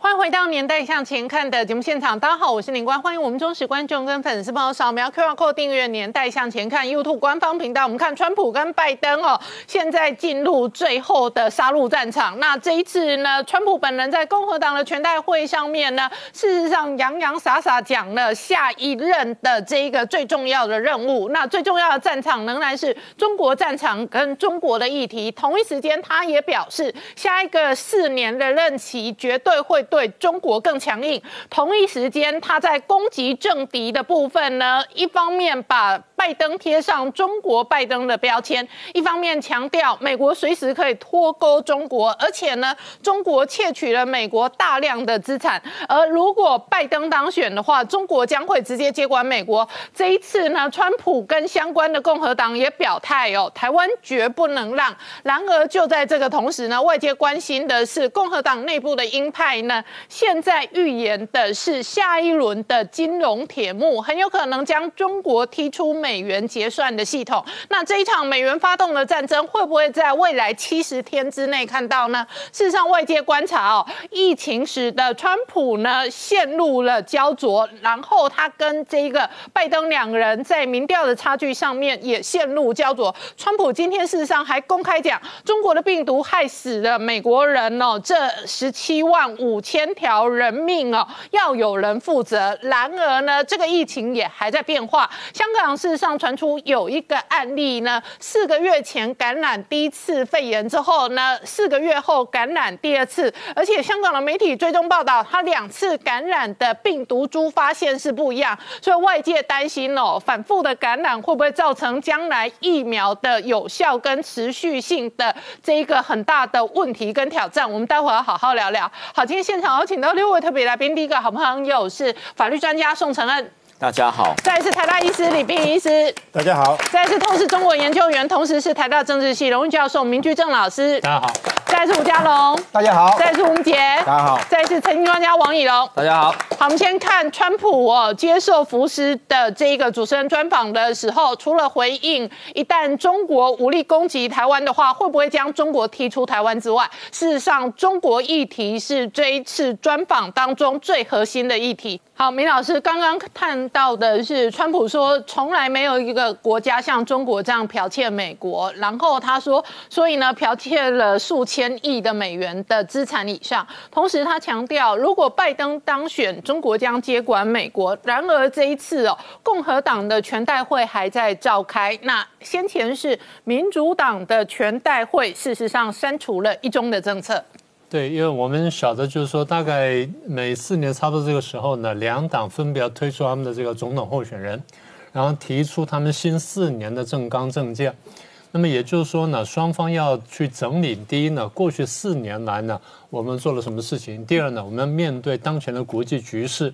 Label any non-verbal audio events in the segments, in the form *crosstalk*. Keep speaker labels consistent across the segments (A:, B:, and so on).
A: 欢迎回到《年代向前看》的节目现场，大家好，我是林官，欢迎我们忠实观众跟粉丝朋友扫描 QR Code 订阅《年代向前看》YouTube 官方频道。我们看川普跟拜登哦，现在进入最后的杀戮战场。那这一次呢，川普本人在共和党的全代会上面呢，事实上洋洋洒洒讲了下一任的这一个最重要的任务。那最重要的战场仍然是中国战场跟中国的议题。同一时间，他也表示，下一个四年的任期绝对会。对中国更强硬。同一时间，他在攻击政敌的部分呢，一方面把拜登贴上中国拜登的标签，一方面强调美国随时可以脱钩中国，而且呢，中国窃取了美国大量的资产。而如果拜登当选的话，中国将会直接接管美国。这一次呢，川普跟相关的共和党也表态哦，台湾绝不能让。然而就在这个同时呢，外界关心的是共和党内部的鹰派呢。现在预言的是下一轮的金融铁幕很有可能将中国踢出美元结算的系统。那这一场美元发动的战争会不会在未来七十天之内看到呢？事实上，外界观察哦，疫情时的川普呢陷入了焦灼，然后他跟这一个拜登两人在民调的差距上面也陷入焦灼。川普今天事实上还公开讲，中国的病毒害死了美国人哦，这十七万五。千条人命哦，要有人负责。然而呢，这个疫情也还在变化。香港事实上传出有一个案例呢，四个月前感染第一次肺炎之后呢，四个月后感染第二次，而且香港的媒体追踪报道，他两次感染的病毒株发现是不一样，所以外界担心哦，反复的感染会不会造成将来疫苗的有效跟持续性的这一个很大的问题跟挑战？我们待会要好好聊聊。好，今天现想要请到六位特别来宾，第一个好朋友是法律专家宋承恩，
B: 大家好；
A: 再是台大医师李碧医师，
C: 大家好；
A: 再是透视中国研究员，同时是台大政治系荣誉教授明居正老师，
C: 大家好；
A: 再是吴家龙，
C: 大家好；
A: 再是吴杰，
C: 大家好；
A: 再是财经专家王以龙，
B: 大家好。
A: 好，我们先看川普哦接受福斯的这个主持人专访的时候，除了回应一旦中国武力攻击台湾的话，会不会将中国踢出台湾之外，事实上，中国议题是这一次专访当中最核心的议题。好，明老师刚刚看到的是，川普说从来没有一个国家像中国这样剽窃美国，然后他说，所以呢，剽窃了数千亿的美元的资产以上。同时，他强调，如果拜登当选，中国将接管美国。然而这一次哦，共和党的全代会还在召开，那先前是民主党的全代会，事实上删除了一中的政策。
C: 对，因为我们晓得，就是说，大概每四年差不多这个时候呢，两党分别推出他们的这个总统候选人，然后提出他们新四年的政纲政见。那么也就是说呢，双方要去整理：第一呢，过去四年来呢，我们做了什么事情；第二呢，我们面对当前的国际局势，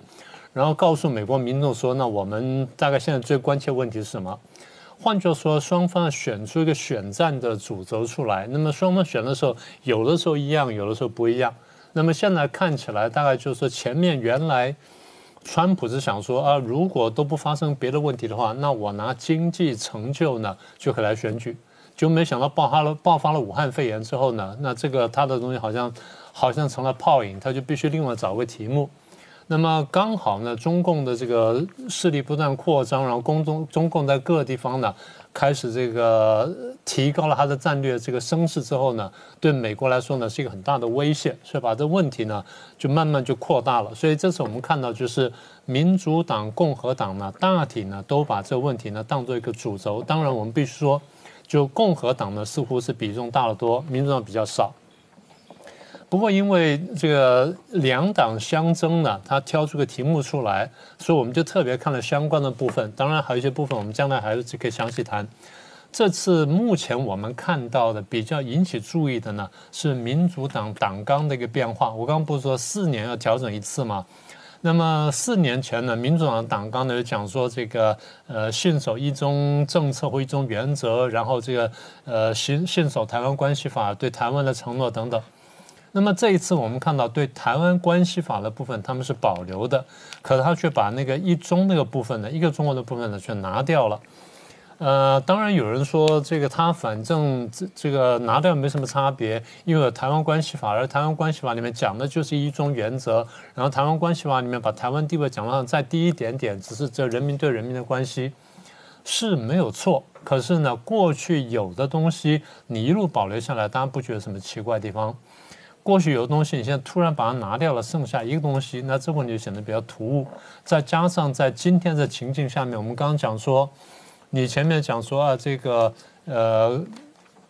C: 然后告诉美国民众说，那我们大概现在最关切问题是什么？换句话说，双方选出一个选战的主轴出来。那么双方选的时候，有的时候一样，有的时候不一样。那么现在看起来，大概就是说，前面原来川普是想说啊，如果都不发生别的问题的话，那我拿经济成就呢就可以来选举。就没想到爆发了爆发了武汉肺炎之后呢，那这个他的东西好像好像成了泡影，他就必须另外找个题目。那么刚好呢，中共的这个势力不断扩张，然后中中中共在各个地方呢开始这个提高了它的战略这个声势之后呢，对美国来说呢是一个很大的威胁，所以把这问题呢就慢慢就扩大了。所以这次我们看到就是民主党、共和党呢大体呢都把这个问题呢当做一个主轴。当然我们必须说，就共和党呢似乎是比重大得多，民主党比较少。不过，因为这个两党相争呢，他挑出个题目出来，所以我们就特别看了相关的部分。当然，还有一些部分我们将来还是可以详细谈。这次目前我们看到的比较引起注意的呢，是民主党党纲的一个变化。我刚刚不是说四年要调整一次吗？那么四年前呢，民主党党纲呢讲说这个呃信守一中政策或一中原则，然后这个呃信信守台湾关系法对台湾的承诺等等。那么这一次我们看到对台湾关系法的部分他们是保留的，可是他却把那个一中那个部分呢，一个中国的部分呢却拿掉了。呃，当然有人说这个他反正这这个拿掉没什么差别，因为台湾关系法，而台湾关系法里面讲的就是一中原则，然后台湾关系法里面把台湾地位讲到再低一点点，只是这人民对人民的关系是没有错。可是呢，过去有的东西你一路保留下来，当然不觉得什么奇怪的地方。过去有的东西，你现在突然把它拿掉了，剩下一个东西，那这问题就显得比较突兀。再加上在今天的情境下面，我们刚刚讲说。你前面讲说啊，这个呃，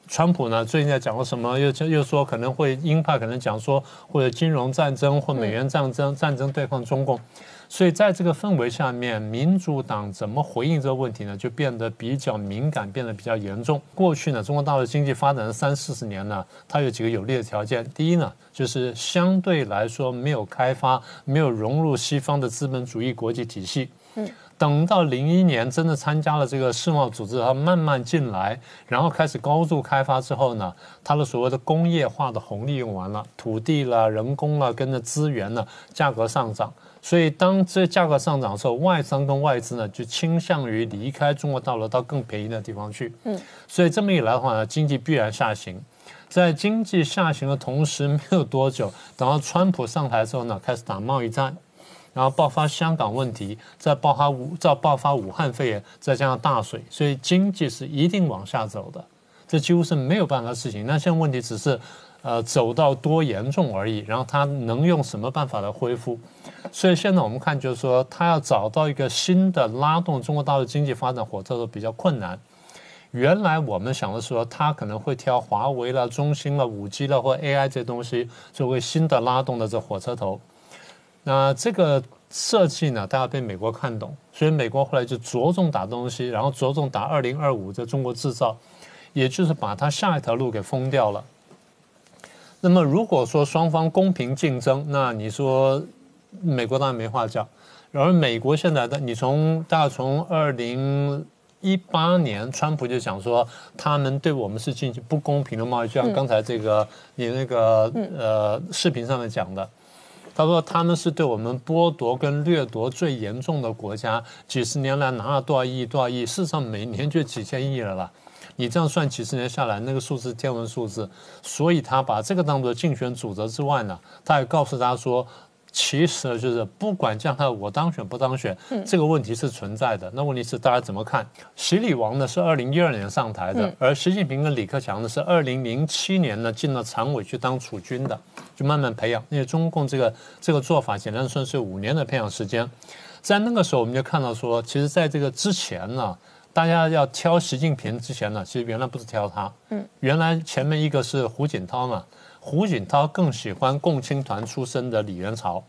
C: 川普呢最近在讲过什么？又又说可能会鹰派可能讲说或者金融战争或美元战争战争对抗中共，所以在这个氛围下面，民主党怎么回应这个问题呢？就变得比较敏感，变得比较严重。过去呢，中国大陆经济发展了三四十年呢，它有几个有利的条件。第一呢，就是相对来说没有开发，没有融入西方的资本主义国际体系。嗯。等到零一年真的参加了这个世贸组织，它慢慢进来，然后开始高度开发之后呢，它的所谓的工业化的红利用完了，土地啦、人工啦，跟着资源呢，价格上涨。所以当这价格上涨的时候，外商跟外资呢就倾向于离开中国大陆到更便宜的地方去。嗯，所以这么一来的话呢，经济必然下行。在经济下行的同时，没有多久，等到川普上台之后呢，开始打贸易战。然后爆发香港问题，再爆发武，再爆发武汉肺炎，再加上大水，所以经济是一定往下走的，这几乎是没有办法的事情。那现在问题只是，呃，走到多严重而已。然后他能用什么办法来恢复？所以现在我们看，就是说他要找到一个新的拉动中国大陆经济发展火车头比较困难。原来我们想的是说，他可能会挑华为了、中兴了、五 G 了或 AI 这东西作为新的拉动的这火车头。那这个设计呢，大家被美国看懂，所以美国后来就着重打东西，然后着重打二零二五在中国制造，也就是把它下一条路给封掉了。那么如果说双方公平竞争，那你说美国当然没话讲。然而美国现在的，你从大概从二零一八年，川普就讲说他们对我们是进行不公平的贸易，就像刚才这个你那个呃视频上面讲的。他说他们是对我们剥夺跟掠夺最严重的国家，几十年来拿了多少亿多少亿，事实上每年就几千亿了啦。你这样算几十年下来，那个数字天文数字。所以他把这个当做竞选主责之外呢，他还告诉大家说。其实就是不管将来我当选不当选，这个问题是存在的。那问题是大家怎么看？习李王呢是二零一二年上台的，而习近平跟李克强呢是二零零七年呢进了常委去当储君的，就慢慢培养。因为中共这个这个做法简单说是五年的培养时间，在那个时候我们就看到说，其实在这个之前呢，大家要挑习近平之前呢，其实原来不是挑他，嗯，原来前面一个是胡锦涛嘛。胡锦涛更喜欢共青团出身的李元朝，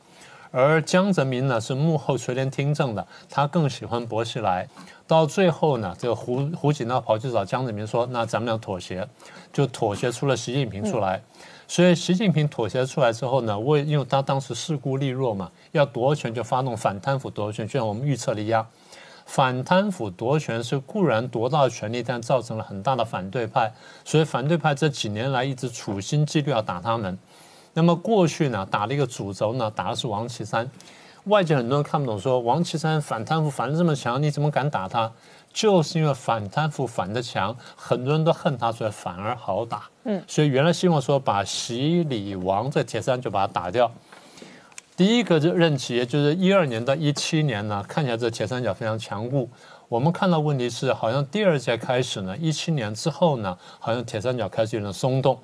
C: 而江泽民呢是幕后垂帘听政的，他更喜欢薄熙来。到最后呢，这个胡胡锦涛跑去找江泽民说：“那咱们要妥协，就妥协出了习近平出来。”所以习近平妥协出来之后呢，为因为他当时势孤力弱嘛，要夺权就发动反贪腐夺权，就像我们预测的一样。反贪腐夺权是固然夺到了权力，但造成了很大的反对派，所以反对派这几年来一直处心积虑要打他们。那么过去呢，打了一个主轴呢，打的是王岐山。外界很多人看不懂，说王岐山反贪腐反的这么强，你怎么敢打他？就是因为反贪腐反的强，很多人都恨他，所以反而好打。嗯，所以原来希望说把习李王这铁三就把他打掉。第一个就任期，也就是一二年到一七年呢，看起来这铁三角非常强固。我们看到问题是，好像第二届开始呢，一七年之后呢，好像铁三角开始有点松动。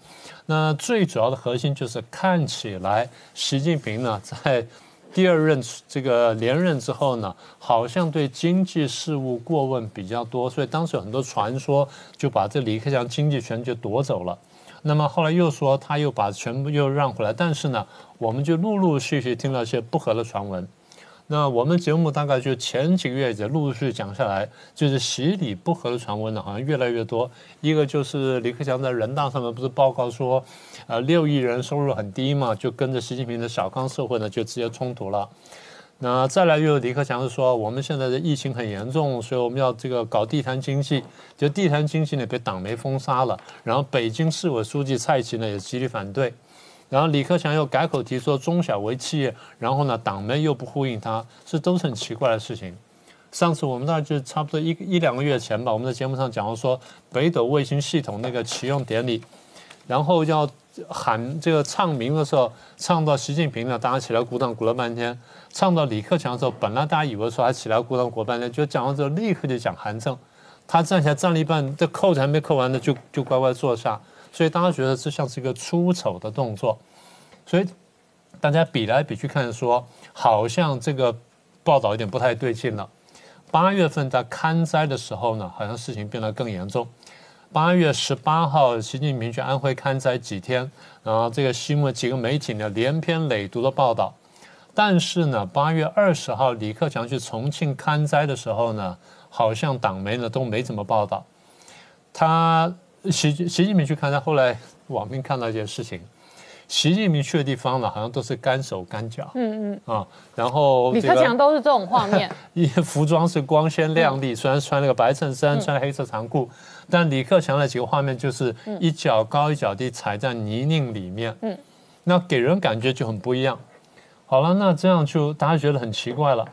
C: 那最主要的核心就是看起来，习近平呢 *laughs* 在第二任这个连任之后呢，好像对经济事务过问比较多，所以当时有很多传说就把这李克强经济权就夺走了。那么后来又说他又把全部又让回来，但是呢，我们就陆陆续续听到一些不和的传闻。那我们节目大概就前几个月也陆陆续续讲下来，就是习李不和的传闻呢，好像越来越多。一个就是李克强在人大上面不是报告说，呃，六亿人收入很低嘛，就跟着习近平的小康社会呢就直接冲突了。那再来又李克强是说，我们现在的疫情很严重，所以我们要这个搞地摊经济。就地摊经济呢被党媒封杀了，然后北京市委书记蔡奇呢也极力反对，然后李克强又改口提说中小微企业，然后呢党媒又不呼应他，这都是很奇怪的事情。上次我们大概就差不多一一两个月前吧，我们在节目上讲过说北斗卫星系统那个启用典礼，然后要喊这个唱名的时候，唱到习近平呢，大家起来鼓掌鼓了半天；唱到李克强的时候，本来大家以为说还起来鼓掌鼓半天，就讲完之后立刻就讲韩正，他站起来站了一半，这扣子还没扣完呢，就就乖乖坐下，所以大家觉得这像是一个出丑的动作，所以大家比来比去看说，好像这个报道有点不太对劲了。八月份在刊灾的时候呢，好像事情变得更严重。八月十八号，习近平去安徽刊灾几天，然后这个新闻几个媒体呢连篇累牍的报道。但是呢，八月二十号李克强去重庆看灾的时候呢，好像党媒呢都没怎么报道。他习习近平去看灾，后来网民看到一件事情。习近平去的地方呢，好像都是干手干脚，嗯嗯。啊，然后
A: 李克强都是这种画面，*laughs*
C: 衣服装是光鲜亮丽，虽然穿了个白衬衫，穿黑色长裤，但李克强的几个画面就是一脚高一脚低，踩在泥泞里面，嗯，那给人感觉就很不一样。好了，那这样就大家觉得很奇怪了。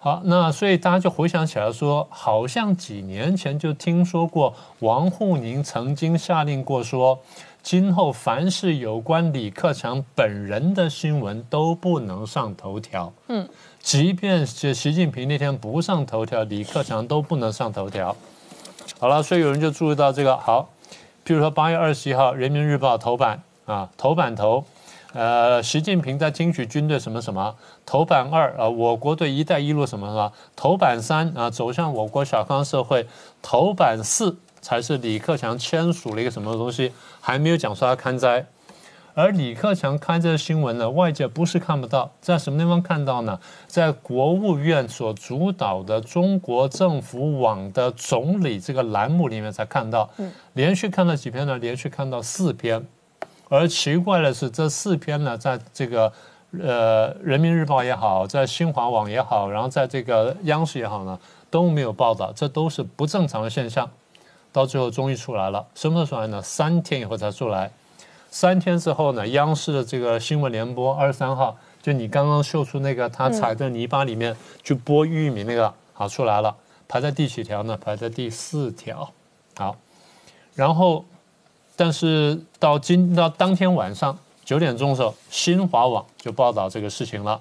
C: 好，那所以大家就回想起来说，好像几年前就听说过王沪宁曾经下令过说。今后凡是有关李克强本人的新闻都不能上头条。嗯，即便是习近平那天不上头条，李克强都不能上头条。好了，所以有人就注意到这个。好，譬如说八月二十一号《人民日报》头版啊，头版头，呃，习近平在听取军队什么什么。头版二啊，我国对“一带一路”什么什么。头版三啊，走向我国小康社会。头版四。才是李克强签署了一个什么东西，还没有讲说他看灾，而李克强看这个新闻呢，外界不是看不到，在什么地方看到呢？在国务院所主导的中国政府网的总理这个栏目里面才看到，连续看了几篇呢？连续看到四篇，而奇怪的是，这四篇呢，在这个呃人民日报也好，在新华网也好，然后在这个央视也好呢，都没有报道，这都是不正常的现象。到最后终于出来了，什么时候出来呢？三天以后才出来。三天之后呢，央视的这个新闻联播二十三号，就你刚刚秀出那个他踩在泥巴里面去剥玉米那个，好出来了，排在第几条呢？排在第四条。好，然后，但是到今到当天晚上九点钟的时候，新华网就报道这个事情了，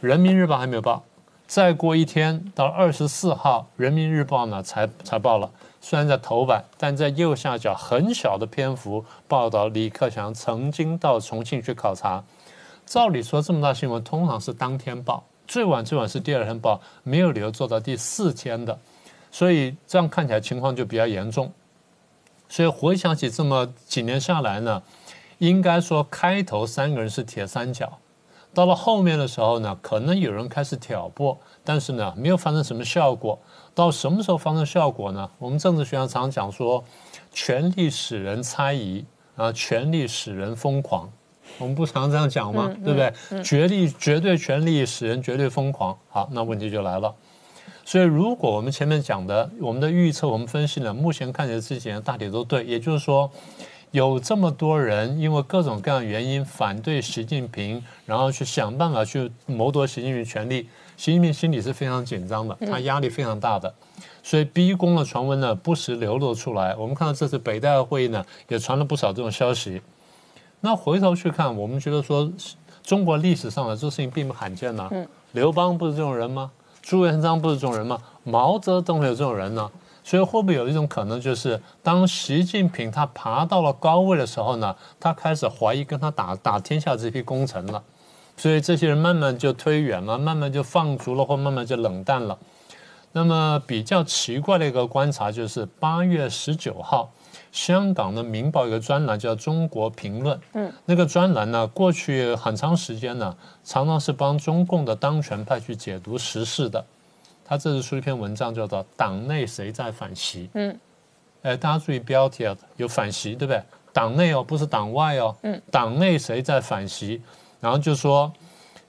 C: 人民日报还没有报。再过一天到二十四号，人民日报呢才才报了。虽然在头版，但在右下角很小的篇幅报道李克强曾经到重庆去考察。照理说，这么大新闻通常是当天报，最晚最晚是第二天报，没有理由做到第四天的。所以这样看起来情况就比较严重。所以回想起这么几年下来呢，应该说开头三个人是铁三角，到了后面的时候呢，可能有人开始挑拨，但是呢，没有发生什么效果。到什么时候发生效果呢？我们政治学上常讲说，权力使人猜疑啊，权力使人疯狂。我们不常这样讲吗？对不对？绝对绝对权力使人绝对疯狂。好，那问题就来了。所以，如果我们前面讲的，我们的预测，我们分析呢，目前看起来之前大体都对。也就是说，有这么多人因为各种各样原因反对习近平，然后去想办法去谋夺习近平权力。习近平心里是非常紧张的，他压力非常大的，所以逼宫的传闻呢不时流露出来。我们看到这次北戴河会议呢也传了不少这种消息。那回头去看，我们觉得说中国历史上的这事情并不罕见呐。刘邦不是这种人吗？朱元璋不是这种人吗？毛泽东有这种人呢？所以会不会有一种可能，就是当习近平他爬到了高位的时候呢，他开始怀疑跟他打打天下这批功臣了？所以这些人慢慢就推远了，慢慢就放逐了，或慢慢就冷淡了。那么比较奇怪的一个观察就是，八月十九号，香港的《明报》有个专栏叫《中国评论》，嗯，那个专栏呢，过去很长时间呢，常常是帮中共的当权派去解读时事的。他这次出一篇文章，叫做《党内谁在反习》。嗯，哎，大家注意标题啊，有反习，对不对？党内哦，不是党外哦。嗯，党内谁在反习？然后就说，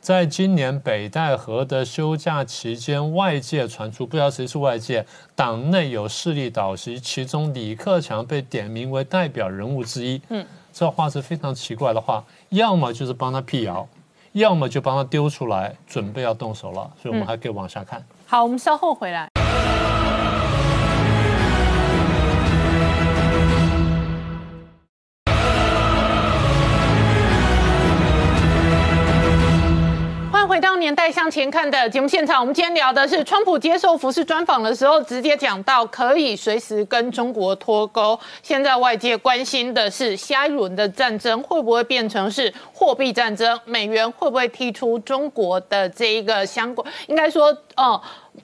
C: 在今年北戴河的休假期间，外界传出不知道谁是外界，党内有势力倒袭，其中李克强被点名为代表人物之一。嗯，这话是非常奇怪的话，要么就是帮他辟谣，要么就帮他丢出来，准备要动手了。所以我们还可以往下看。
A: 好，我们稍后回来。年代向前看的节目现场，我们今天聊的是川普接受服饰专访的时候，直接讲到可以随时跟中国脱钩。现在外界关心的是下一轮的战争会不会变成是货币战争，美元会不会踢出中国的这一个相关？应该说，哦。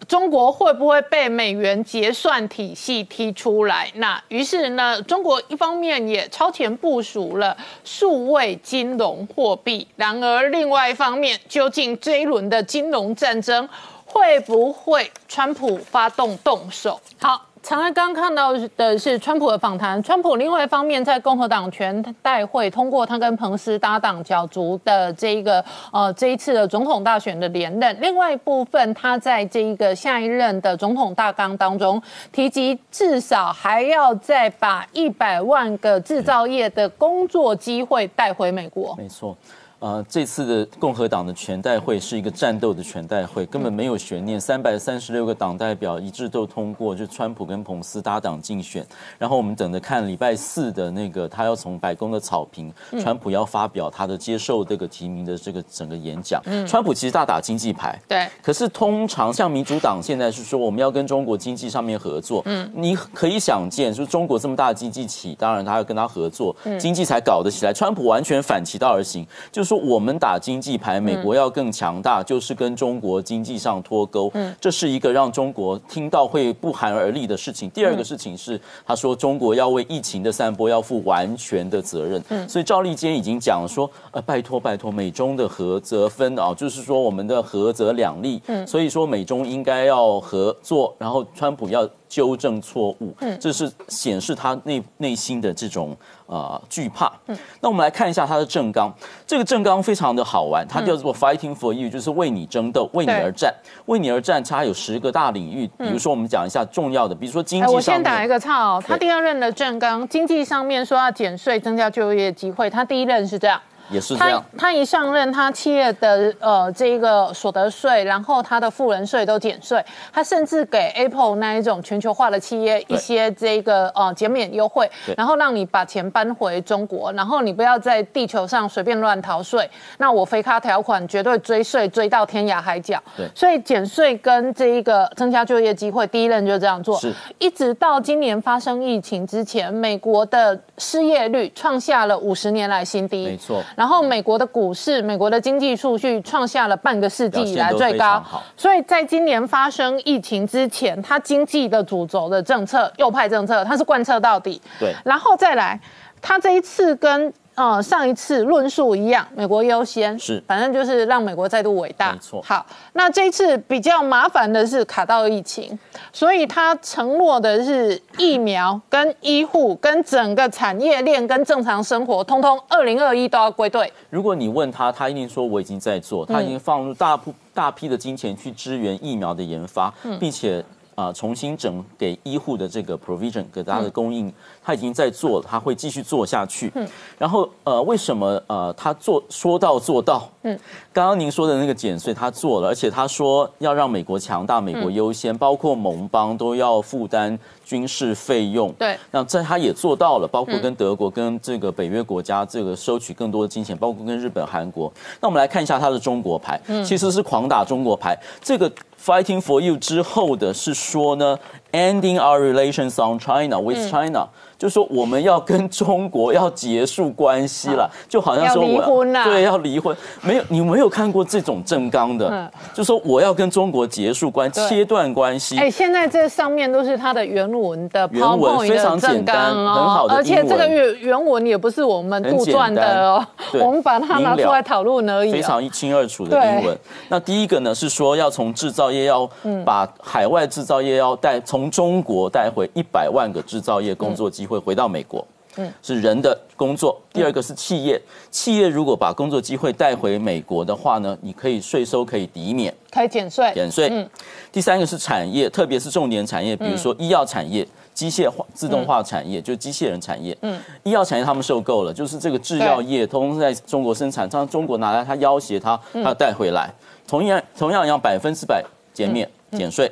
A: 中国会不会被美元结算体系踢出来？那于是呢，中国一方面也超前部署了数位金融货币，然而另外一方面，究竟这一轮的金融战争会不会川普发动动手？好。常安刚看到的是川普的访谈。川普另外一方面在共和党全代会通过他跟彭斯搭档角逐的这一个呃这一次的总统大选的连任。另外一部分，他在这一个下一任的总统大纲当中提及，至少还要再把一百万个制造业的工作机会带回美国。
B: 没错。呃，这次的共和党的全代会是一个战斗的全代会，根本没有悬念。三百三十六个党代表一致都通过，就川普跟彭斯搭档竞选。然后我们等着看礼拜四的那个，他要从白宫的草坪，川普要发表他的接受这个提名的这个整个演讲。川普其实大打经济牌，
A: 对。
B: 可是通常像民主党现在是说我们要跟中国经济上面合作，嗯，你可以想见，就中国这么大的经济体，当然他要跟他合作，经济才搞得起来。川普完全反其道而行，就说我们打经济牌，美国要更强大，就是跟中国经济上脱钩。嗯，这是一个让中国听到会不寒而栗的事情。第二个事情是，他说中国要为疫情的散播要负完全的责任。嗯，所以赵立坚已经讲说，呃，拜托拜托，美中的合则分啊，就是说我们的合则两利。嗯，所以说美中应该要合作，然后川普要。纠正错误，嗯，这是显示他内内心的这种呃惧怕。嗯，那我们来看一下他的正纲，这个正纲非常的好玩，它叫做 Fighting for You，就是为你争斗，为你而战，为你而战。它有十个大领域，比如说我们讲一下重要的，比如说经济上
A: 我先打一个岔哦，他第二任的正纲，经济上面说要减税，增加就业机会，他第一任是这样。
B: 也是这样。
A: 他一上任，他企业的呃这个所得税，然后他的富人税都减税，他甚至给 Apple 那一种全球化的企业一些这个呃减免优惠，然后让你把钱搬回中国，然后你不要在地球上随便乱逃税。那我非卡条款绝对追税追到天涯海角。
B: 对，
A: 所以减税跟这一个增加就业机会，第一任就这样做。
B: 是，
A: 一直到今年发生疫情之前，美国的失业率创下了五十年来新低。
B: 没错。
A: 然后美国的股市、美国的经济数据创下了半个世纪以来最高，所以在今年发生疫情之前，它经济的主轴的政策右派政策，它是贯彻到底。
B: 对，
A: 然后再来，它这一次跟。呃，上一次论述一样，美国优先
B: 是，
A: 反正就是让美国再度伟大。
B: 没错。
A: 好，那这一次比较麻烦的是卡到疫情，所以他承诺的是疫苗、跟医护、跟整个产业链、跟正常生活，通通二零二一都要归队。
B: 如果你问他，他一定说我已经在做，他已经放入大部大批的金钱去支援疫苗的研发，并且。啊，重新整给医护的这个 provision 给大家的供应，他已经在做了，他会继续做下去。嗯，然后呃，为什么呃他做说到做到？嗯，刚刚您说的那个减税他做了，而且他说要让美国强大，美国优先，包括盟邦都要负担军事费用。
A: 对，
B: 那这他也做到了，包括跟德国跟这个北约国家这个收取更多的金钱，包括跟日本、韩国。那我们来看一下他的中国牌，其实是狂打中国牌，这个。Fighting for you 之后的是说呢，ending our relations on China with China。就说我们要跟中国要结束关系了，就好像说
A: 我
B: 对要离婚，没有你没有看过这种正纲的，就说我要跟中国结束关切断关系。
A: 哎，现在这上面都是它的原文的
B: 原文，非常简单，很好的
A: 而且这个原原文也不是我们杜撰的哦，我们把它拿出来讨论而已。
B: 非常一清二楚的英文。那第一个呢是说要从制造业要把海外制造业要带从中国带回一百万个制造业工作机会。回到美国，嗯，是人的工作。第二个是企业，企业如果把工作机会带回美国的话呢，你可以税收可以抵免，
A: 可以减税，
B: 减税。嗯，第三个是产业，特别是重点产业，比如说医药产业、机械化、自动化产业，就是机器人产业。嗯，医药产业他们受够了，就是这个制药业通通在中国生产，让中国拿来他要挟他，他带回来，同样同样要百分之百减免。减税。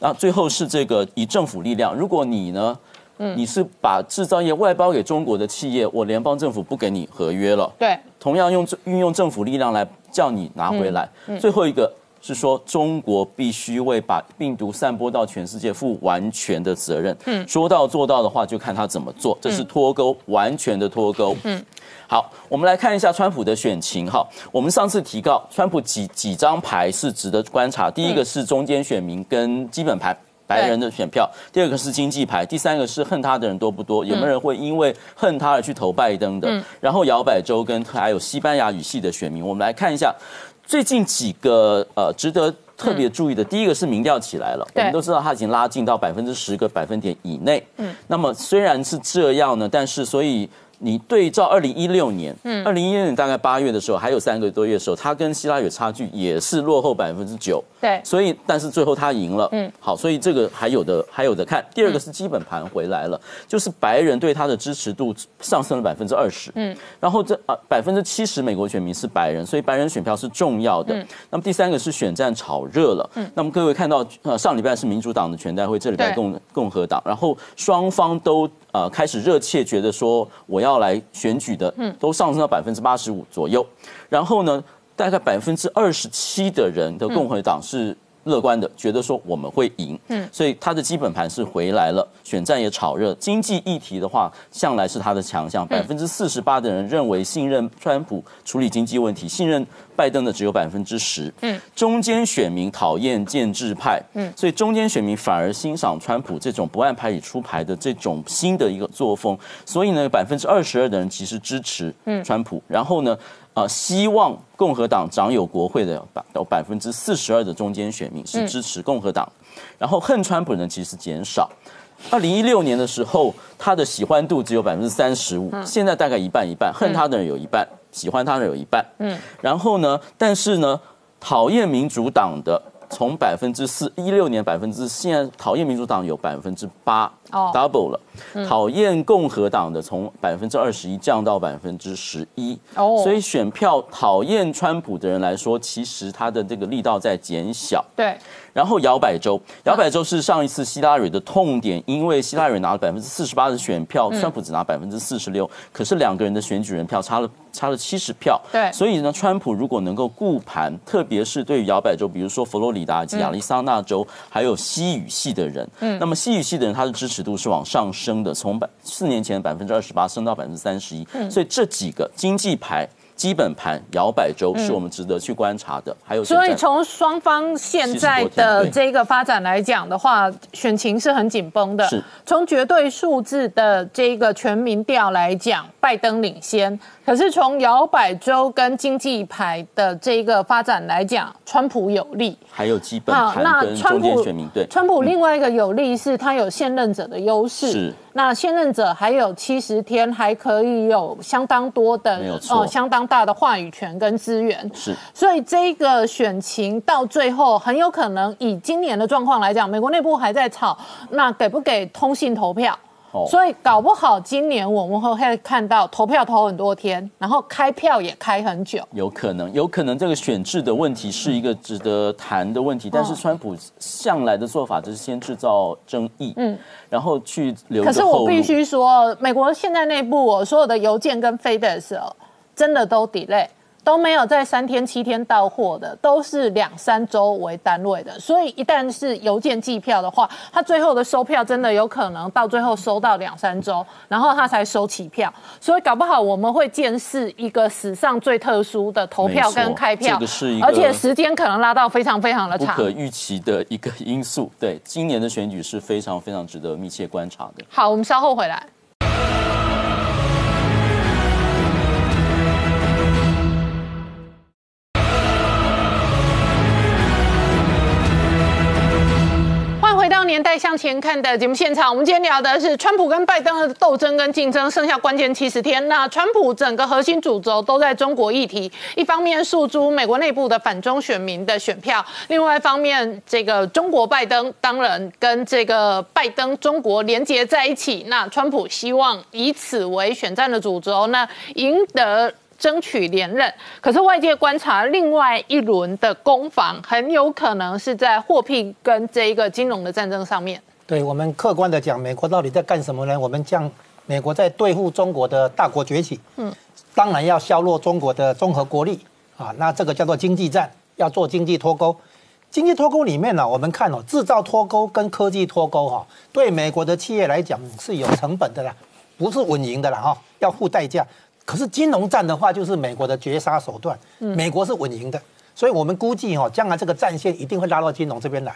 B: 那最后是这个以政府力量，如果你呢，你是把制造业外包给中国的企业，我联邦政府不给你合约了。
A: 对，
B: 同样用运用政府力量来叫你拿回来。最后一个是说，中国必须为把病毒散播到全世界负完全的责任。嗯，说到做到的话，就看他怎么做。这是脱钩，完全的脱钩。嗯，好，我们来看一下川普的选情。哈，我们上次提到，川普几几张牌是值得观察。第一个是中间选民跟基本牌。白人的选票，第二个是经济牌，第三个是恨他的人多不多？有没有人会因为恨他而去投拜登的？然后摇摆州跟还有西班牙语系的选民，我们来看一下最近几个呃值得特别注意的。第一个是民调起来了，我们都知道他已经拉近到百分之十个百分点以内。嗯，那么虽然是这样呢，但是所以。你对照二零一六年，嗯，二零一六年大概八月的时候，还有三个多月的时候，他跟希拉有差距也是落后百分之九，
A: 对，
B: 所以但是最后他赢了，嗯，好，所以这个还有的还有的看。第二个是基本盘回来了，就是白人对他的支持度上升了百分之二十，嗯，然后这啊百分之七十美国选民是白人，所以白人选票是重要的。那么第三个是选战炒热了，嗯，那么各位看到呃上礼拜是民主党的全代会，这礼拜共共和党，然后双方都。呃，开始热切觉得说我要来选举的，嗯，都上升到百分之八十五左右。然后呢，大概百分之二十七的人的共和党是乐观的，觉得说我们会赢。嗯，所以他的基本盘是回来了，选战也炒热。经济议题的话，向来是他的强项。百分之四十八的人认为信任川普处理经济问题，信任。拜登的只有百分之十，嗯，中间选民讨厌建制派，嗯，所以中间选民反而欣赏川普这种不按牌理出牌的这种新的一个作风，所以呢，百分之二十二的人其实支持川普，然后呢，呃，希望共和党掌有国会的百有百分之四十二的中间选民是支持共和党，然后恨川普人其实减少，二零一六年的时候他的喜欢度只有百分之三十五，现在大概一半一半，恨他的人有一半。喜欢他的人有一半，嗯，然后呢，但是呢，讨厌民主党的从百分之四一六年百分之，现在讨厌民主党有百分之八，哦，double 了，讨厌共和党的从百分之二十一降到百分之十一，哦，所以选票讨厌川普的人来说，其实他的这个力道在减小，
A: 对。
B: 然后摇摆州，摇摆州是上一次希拉蕊的痛点，因为希拉蕊拿了百分之四十八的选票，川普只拿百分之四十六，可是两个人的选举人票差了差了七十票。
A: 对，
B: 所以呢，川普如果能够顾盘，特别是对于摇摆州，比如说佛罗里达及亚利桑那州，还有西语系的人，嗯，那么西语系的人他的支持度是往上升的，从百四年前的百分之二十八升到百分之三十一，所以这几个经济牌。基本盘摇摆州是我们值得去观察的，还有
A: 所以从双方现在的这个发展来讲的话，选情是很紧绷的。
B: 是，
A: 从绝对数字的这个全民调来讲，拜登领先。可是从摇摆州跟经济牌的这个发展来讲，川普有利。
B: 还有基本盘跟中间选民对
A: 川普另外一个有利是他有现任者的优势。
B: 是。
A: 那现任者还有七十天，还可以有相当多的
B: 哦，
A: 相当大的话语权跟资源。
B: 是。
A: 所以这个选情到最后很有可能以今年的状况来讲，美国内部还在吵，那给不给通信投票？所以搞不好今年我们会看到投票投很多天，然后开票也开很久。
B: 有可能，有可能这个选制的问题是一个值得谈的问题。但是川普向来的做法就是先制造争议，嗯，然后去留。
A: 可是我必须说，美国现在内部所有的邮件跟 FedEx 真的都 delay。都没有在三天七天到货的，都是两三周为单位的。所以一旦是邮件寄票的话，他最后的收票真的有可能到最后收到两三周，然后他才收起票。所以搞不好我们会见识一个史上最特殊的投票跟开票，
B: 这个是一
A: 个，而且时间可能拉到非常非常的长，
B: 不可预期的一个因素。对，今年的选举是非常非常值得密切观察的。
A: 好，我们稍后回来。年代向前看的节目现场，我们今天聊的是川普跟拜登的斗争跟竞争，剩下关键七十天。那川普整个核心主轴都在中国议题，一方面诉诸美国内部的反中选民的选票，另外一方面这个中国拜登当然跟这个拜登中国连接在一起。那川普希望以此为选战的主轴，那赢得。争取连任。可是外界观察，另外一轮的攻防很有可能是在货币跟这一个金融的战争上面。
D: 对我们客观的讲，美国到底在干什么呢？我们将美国在对付中国的大国崛起，嗯，当然要削弱中国的综合国力啊，那这个叫做经济战，要做经济脱钩。经济脱钩里面呢，我们看哦，制造脱钩跟科技脱钩哈，对美国的企业来讲是有成本的啦，不是稳赢的啦哈，要付代价。可是金融战的话，就是美国的绝杀手段，美国是稳赢的，所以我们估计哈，将来这个战线一定会拉到金融这边来。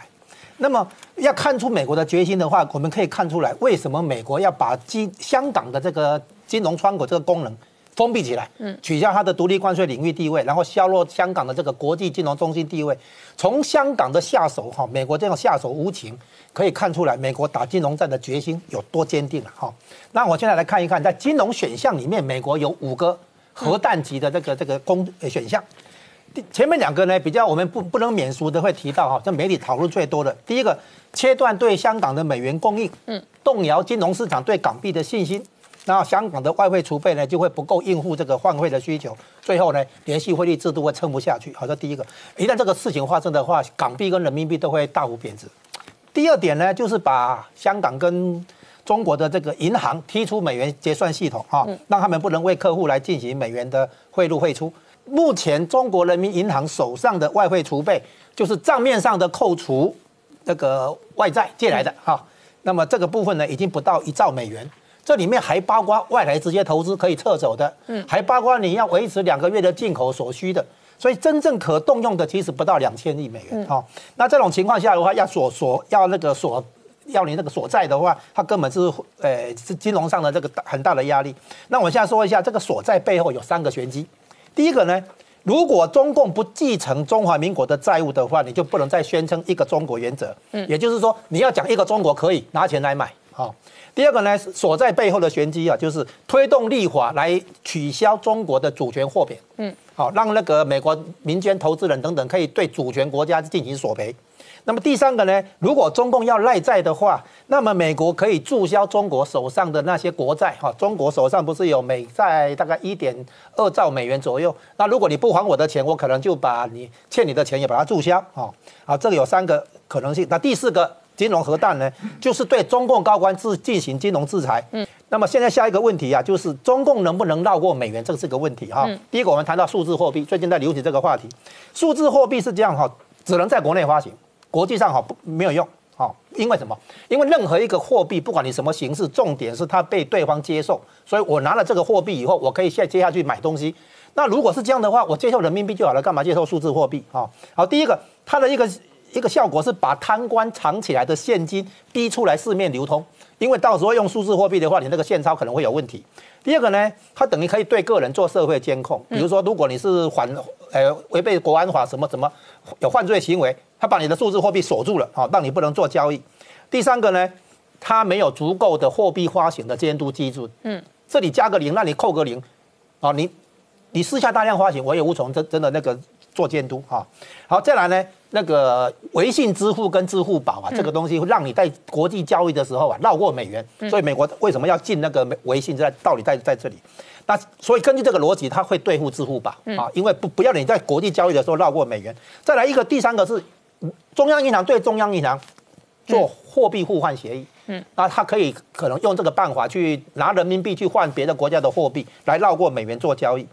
D: 那么要看出美国的决心的话，我们可以看出来，为什么美国要把金香港的这个金融窗口这个功能封闭起来，嗯，取消它的独立关税领域地位，然后削弱香港的这个国际金融中心地位，从香港的下手哈，美国这样下手无情，可以看出来美国打金融战的决心有多坚定了哈。那我现在来看一看，在金融选项里面，美国有五个核弹级的这个这个公选项。前面两个呢，比较我们不不能免俗的会提到哈，这媒体讨论最多的，第一个切断对香港的美元供应，嗯，动摇金融市场对港币的信心，那香港的外汇储备呢就会不够应付这个换汇的需求，最后呢，联系汇率制度会撑不下去。好，这第一个，一旦这个事情发生的话，港币跟人民币都会大幅贬值。第二点呢，就是把香港跟中国的这个银行踢出美元结算系统啊，让他们不能为客户来进行美元的汇入汇出。目前中国人民银行手上的外汇储备，就是账面上的扣除那个外债借来的哈。那么这个部分呢，已经不到一兆美元。这里面还包括外来直接投资可以撤走的，嗯，还包括你要维持两个月的进口所需的。所以真正可动用的其实不到两千亿美元哈。那这种情况下的话，要锁锁要那个所要你那个所在的话，它根本是呃是金融上的这个很大的压力。那我现在说一下，这个所在背后有三个玄机。第一个呢，如果中共不继承中华民国的债务的话，你就不能再宣称一个中国原则。嗯，也就是说，你要讲一个中国可以拿钱来买。好，第二个呢，所在背后的玄机啊，就是推动立法来取消中国的主权货币。嗯，好，让那个美国民间投资人等等可以对主权国家进行索赔。那么第三个呢？如果中共要赖债的话，那么美国可以注销中国手上的那些国债，哈，中国手上不是有美债大概一点二兆美元左右？那如果你不还我的钱，我可能就把你欠你的钱也把它注销，哈，啊，这个有三个可能性。那第四个金融核弹呢，就是对中共高官制进行金融制裁。嗯，那么现在下一个问题啊，就是中共能不能绕过美元，这是个问题哈。第一个我们谈到数字货币，最近在流行这个话题，数字货币是这样哈，只能在国内发行。国际上哈不没有用，哈，因为什么？因为任何一个货币，不管你什么形式，重点是它被对方接受。所以我拿了这个货币以后，我可以现接下去买东西。那如果是这样的话，我接受人民币就好了，干嘛接受数字货币？哈，好，第一个它的一个一个效果是把贪官藏起来的现金逼出来市面流通，因为到时候用数字货币的话，你那个现钞可能会有问题。第二个呢，它等于可以对个人做社会监控，比如说如果你是反呃违背国安法什么什么有犯罪行为。他把你的数字货币锁住了，好，让你不能做交易。第三个呢，它没有足够的货币发行的监督机制。嗯，这里加个零，那里扣个零，啊，你你私下大量发行，我也无从真真的那个做监督哈。好，再来呢，那个微信支付跟支付宝啊，这个东西让你在国际交易的时候啊绕过美元，所以美国为什么要进那个微信？在道理在在这里。那所以根据这个逻辑，它会对付支付宝啊，因为不不要你在国际交易的时候绕过美元。再来一个第三个是。中央银行对中央银行做货币互换协议，嗯，那他可以可能用这个办法去拿人民币去换别的国家的货币，来绕过美元做交易。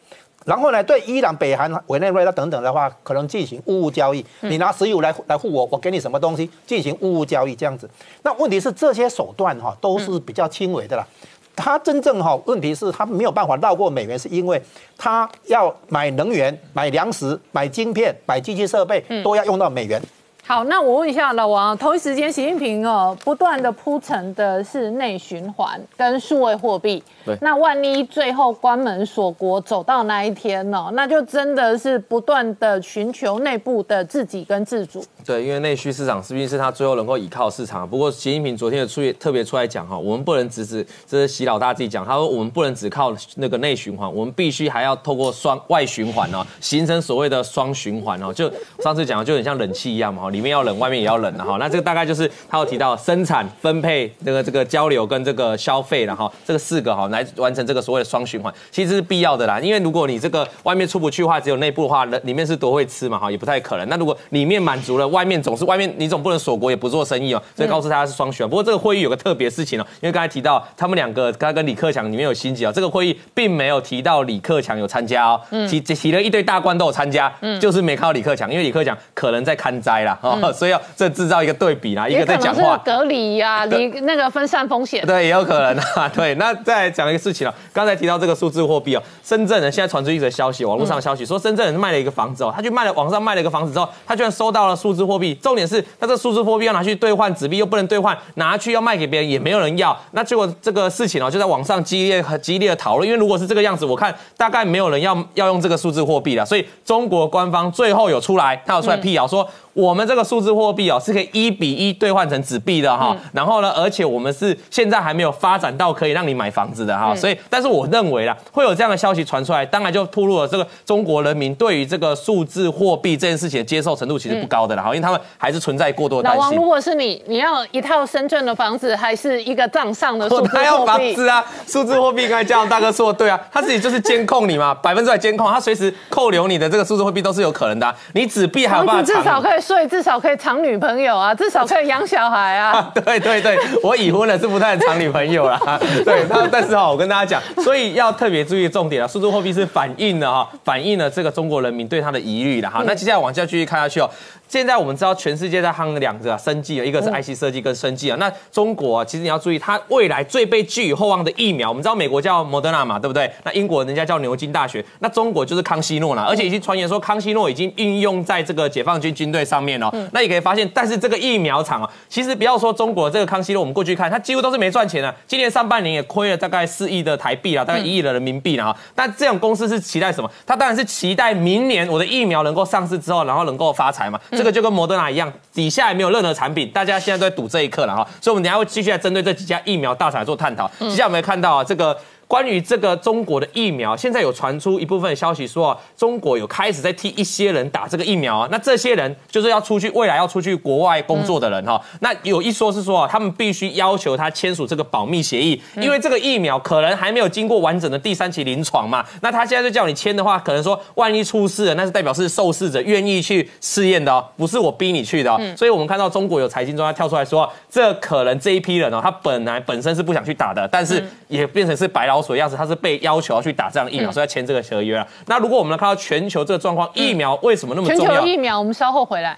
D: 然后呢，对伊朗、北韩、委内瑞拉等等的话，可能进行物物交易。你拿石油来来付我，我给你什么东西进行物物交易这样子。那问题是这些手段哈都是比较轻微的啦。他真正哈问题是他没有办法绕过美元，是因为他要买能源、买粮食、买晶片、买机器设备都要用到美元。
A: 好，那我问一下老王，同一时间，习近平哦，不断的铺陈的是内循环跟数位货币。
B: 对，
A: 那万一最后关门锁国走到那一天呢？那就真的是不断的寻求内部的自己跟自主。
E: 对，因为内需市场是不是他最后能够依靠市场？不过习近平昨天也出特别出来讲哈，我们不能只是这是习老大自己讲，他说我们不能只靠那个内循环，我们必须还要透过双外循环哦，形成所谓的双循环哦。就上次讲的就很像冷气一样嘛，里面要冷，外面也要冷的哈。那这个大概就是他有提到生产、分配、这个这个交流跟这个消费了哈，这个四个哈来完成这个所谓的双循环，其实是必要的啦。因为如果你这个外面出不去的话，只有内部的话，里面是多会吃嘛哈，也不太可能。那如果里面满足了，外面总是外面，你总不能锁国也不做生意哦。所以告诉大家是双循环。不过这个会议有个特别事情哦，因为刚才提到他们两个，他跟李克强里面有心结哦。这个会议并没有提到李克强有参加哦，提提了一堆大官都有参加，就是没看到李克强，因为李克强可能在看灾啦，哦，所以要这制造一个对比啦，一个在讲话
A: 隔离呀，离那个分散风险，
E: 对，也有可能啊，*laughs* 对。那再讲一个事情了，刚才提到这个数字货币哦，深圳人现在传出一则消息，网络上的消息说，深圳人卖了一个房子哦，他去卖了网上卖了一个房子之后，他居然收到了数字货币，重点是他这数字货币要拿去兑换纸币，又不能兑换，拿去要卖给别人也没有人要，那结果这个事情哦，就在网上激烈和激烈的讨论，因为如果是这个样子，我看大概没有人要要用这个数字货币了，所以中国官方最后有出来，他有出来辟谣说。我们这个数字货币哦，是可以一比一兑换成纸币的哈。然后呢，而且我们是现在还没有发展到可以让你买房子的哈。所以，但是我认为啦，会有这样的消息传出来，当然就暴露了这个中国人民对于这个数字货币这件事情的接受程度其实不高的啦。哈，因为他们还是存在过多的担心。
A: 老王，如果是你，你要一套深圳的房子，还是一个账上的数字货币？*laughs*
E: 他要房子啊，数字货币刚才嘉大哥说的对啊，他自己就是监控你嘛，百分之百监控，他随时扣留你的这个数字货币都是有可能的。你纸币还有办法
A: 至少可以睡，至少可以。藏女朋友啊，至少可以养小孩啊。*laughs*
E: 对对对，我已婚了，是不太藏女朋友啦。*laughs* 对，那但是哈，我跟大家讲，所以要特别注意重点啊，数字货币是反映了哈，反映了这个中国人民对它的疑虑的哈。那接下来往下继续看下去哦。现在我们知道全世界在夯两个生技啊，一个是 IC 设计跟生技啊。那中国其实你要注意，它未来最被寄予厚望的疫苗，我们知道美国叫莫德纳嘛，对不对？那英国人家叫牛津大学，那中国就是康希诺啦，而且已经传言说康希诺已经应用在这个解放军军队上面哦。那也可以发现，但是这个疫苗厂啊，其实不要说中国这个康希诺，我们过去看，它几乎都是没赚钱的。今年上半年也亏了大概四亿的台币啦，大概一亿的人民币了哈。但这种公司是期待什么？它当然是期待明年我的疫苗能够上市之后，然后能够发财嘛。这个就跟摩德纳一样。底下也没有任何产品，大家现在都在赌这一刻了哈，所以我们等下会继续来针对这几家疫苗大厂做探讨。接下来我们看到啊，这个。关于这个中国的疫苗，现在有传出一部分消息说，中国有开始在替一些人打这个疫苗啊。那这些人就是要出去，未来要出去国外工作的人哈。那有一说是说啊，他们必须要求他签署这个保密协议，因为这个疫苗可能还没有经过完整的第三期临床嘛。那他现在就叫你签的话，可能说万一出事了，那是代表是受试者愿意去试验的哦，不是我逼你去的哦。所以我们看到中国有财经专家跳出来说，这可能这一批人哦，他本来本身是不想去打的，但是也变成是白老。所样子，他是被要求要去打这样疫苗，所以要签这个合约啊。那如果我们来看到全球这个状况，疫苗为什么那么重要？
A: 全球疫苗，我们稍后回来。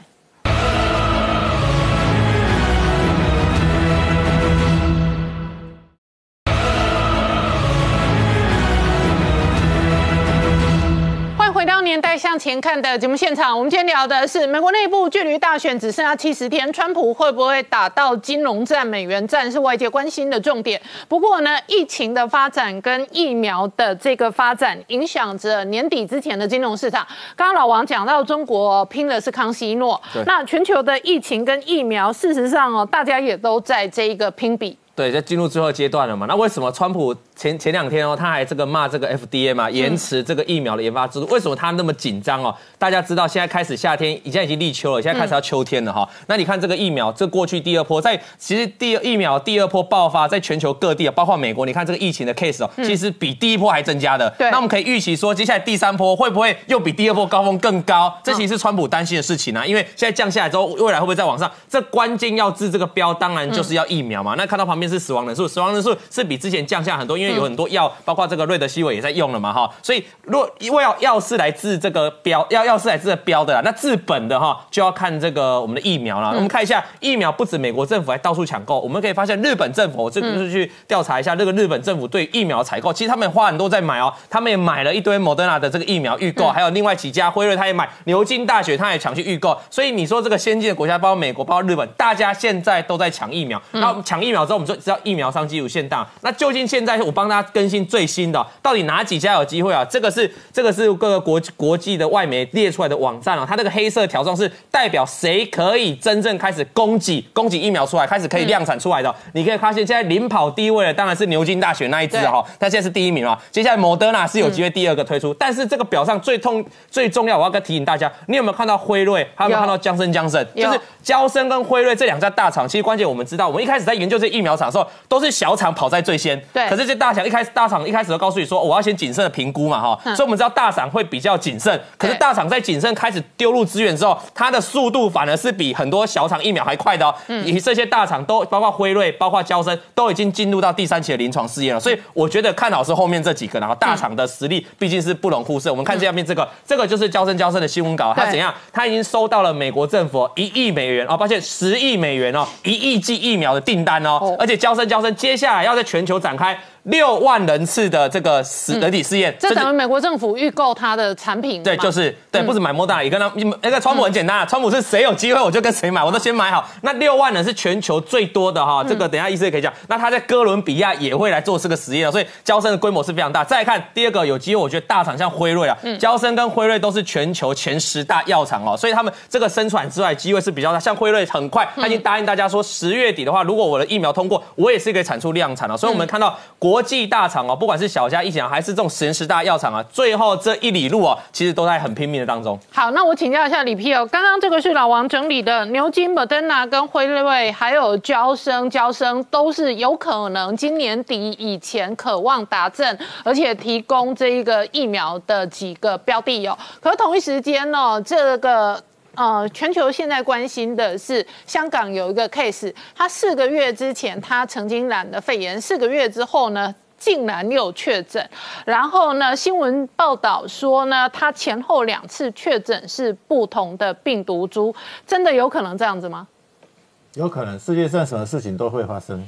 A: 年代向前看的节目现场，我们今天聊的是美国内部距离大选只剩下七十天，川普会不会打到金融战、美元战是外界关心的重点。不过呢，疫情的发展跟疫苗的这个发展，影响着年底之前的金融市场。刚刚老王讲到，中国拼的是康熙诺，那全球的疫情跟疫苗，事实上哦，大家也都在这一个拼比。
E: 对，在进入最后阶段了嘛？那为什么川普？前前两天哦，他还这个骂这个 FDA 嘛，延迟这个疫苗的研发制度。为什么他那么紧张哦？大家知道现在开始夏天，现在已经立秋了，现在开始要秋天了哈。那你看这个疫苗，这过去第二波，在其实第二疫苗第二波爆发在全球各地啊，包括美国，你看这个疫情的 case 哦，其实比第一波还增加的。
A: 对。
E: 那我们可以预期说，接下来第三波会不会又比第二波高峰更高？这其实是川普担心的事情啊，因为现在降下来之后，未来会不会再往上？这关键要治这个标，当然就是要疫苗嘛。那看到旁边是死亡人数，死亡人数是比之前降下很多，因为有很多药。包括这个瑞德西韦也在用了嘛哈，所以如果因为要药是来治这个标，要药是来治标的啦，那治本的哈就要看这个我们的疫苗了。我们看一下疫苗，不止美国政府还到处抢购，我们可以发现日本政府，我这个是去调查一下这个日本政府对疫苗采购，其实他们花很多在买哦，他们也买了一堆莫德纳的这个疫苗预购，还有另外几家辉瑞他也买，牛津大学他也抢去预购，所以你说这个先进的国家，包括美国，包括日本，大家现在都在抢疫苗。那抢疫苗之后，我们就知道疫苗商机无限大。那究竟现在我帮大家更新最新的，到底哪几家有机会啊？这个是这个是各个国国际的外媒列出来的网站哦，它这个黑色条状是代表谁可以真正开始供给供给疫苗出来，开始可以量产出来的。你可以发现现在领跑第一位的当然是牛津大学那一支哈，它现在是第一名嘛。接下来摩德纳是有机会第二个推出，但是这个表上最痛最重要，我要跟提醒大家，你有没有看到辉瑞？还有没有看到江森江森？就是江生跟辉瑞这两家大厂，其实关键我们知道，我们一开始在研究这疫苗厂的时候，都是小厂跑在最先。
A: 对。
E: 可是这大厂一开始大厂一开始都告诉你说，我要先谨慎的评估嘛哈，所以我们知道大厂会比较谨慎。可是大厂在谨慎开始丢入资源之后，它的速度反而是比很多小厂疫苗还快的哦。嗯。以这些大厂都包括辉瑞、包括交生，都已经进入到第三期的临床试验了。所以我觉得看好是后面这几个，然后大厂的实力毕竟是不容忽视。我们看下面这个，这个就是交生交生的新闻稿，它怎样？它已经收到了美国政府一亿美元哦，抱歉，十亿美元哦，一亿剂疫苗的订单哦，而且交生交生接下来要在全球展开。六万人次的这个实人体试验，
A: 这等于美国政府预购它的产品。
E: 对，就是对，不止买莫大，也跟他那个川普很简单啊，川普是谁有机会我就跟谁买，我都先买好。那六万人是全球最多的哈，这个等下医师也可以讲。那他在哥伦比亚也会来做这个实验所以交生的规模是非常大。再看第二个有机会，我觉得大厂像辉瑞啊，交生跟辉瑞都是全球前十大药厂哦，所以他们这个生产之外机会是比较大。像辉瑞很快他已经答应大家说，十月底的话，如果我的疫苗通过，我也是可以产出量产了。所以我们看到国际大厂哦。不管是小家一家还是这种实验室大药厂啊，最后这一里路啊，其实都在很拼命的当中。
A: 好，那我请教一下李 P 哦，刚刚这个是老王整理的，牛津、莫德纳跟辉瑞还有交生、交生都是有可能今年底以前渴望达阵，而且提供这一个疫苗的几个标的哦。可同一时间呢，这个。呃，全球现在关心的是香港有一个 case，他四个月之前他曾经染了肺炎，四个月之后呢，竟然又确诊。然后呢，新闻报道说呢，他前后两次确诊是不同的病毒株，真的有可能这样子吗？
F: 有可能，世界上什么事情都会发生。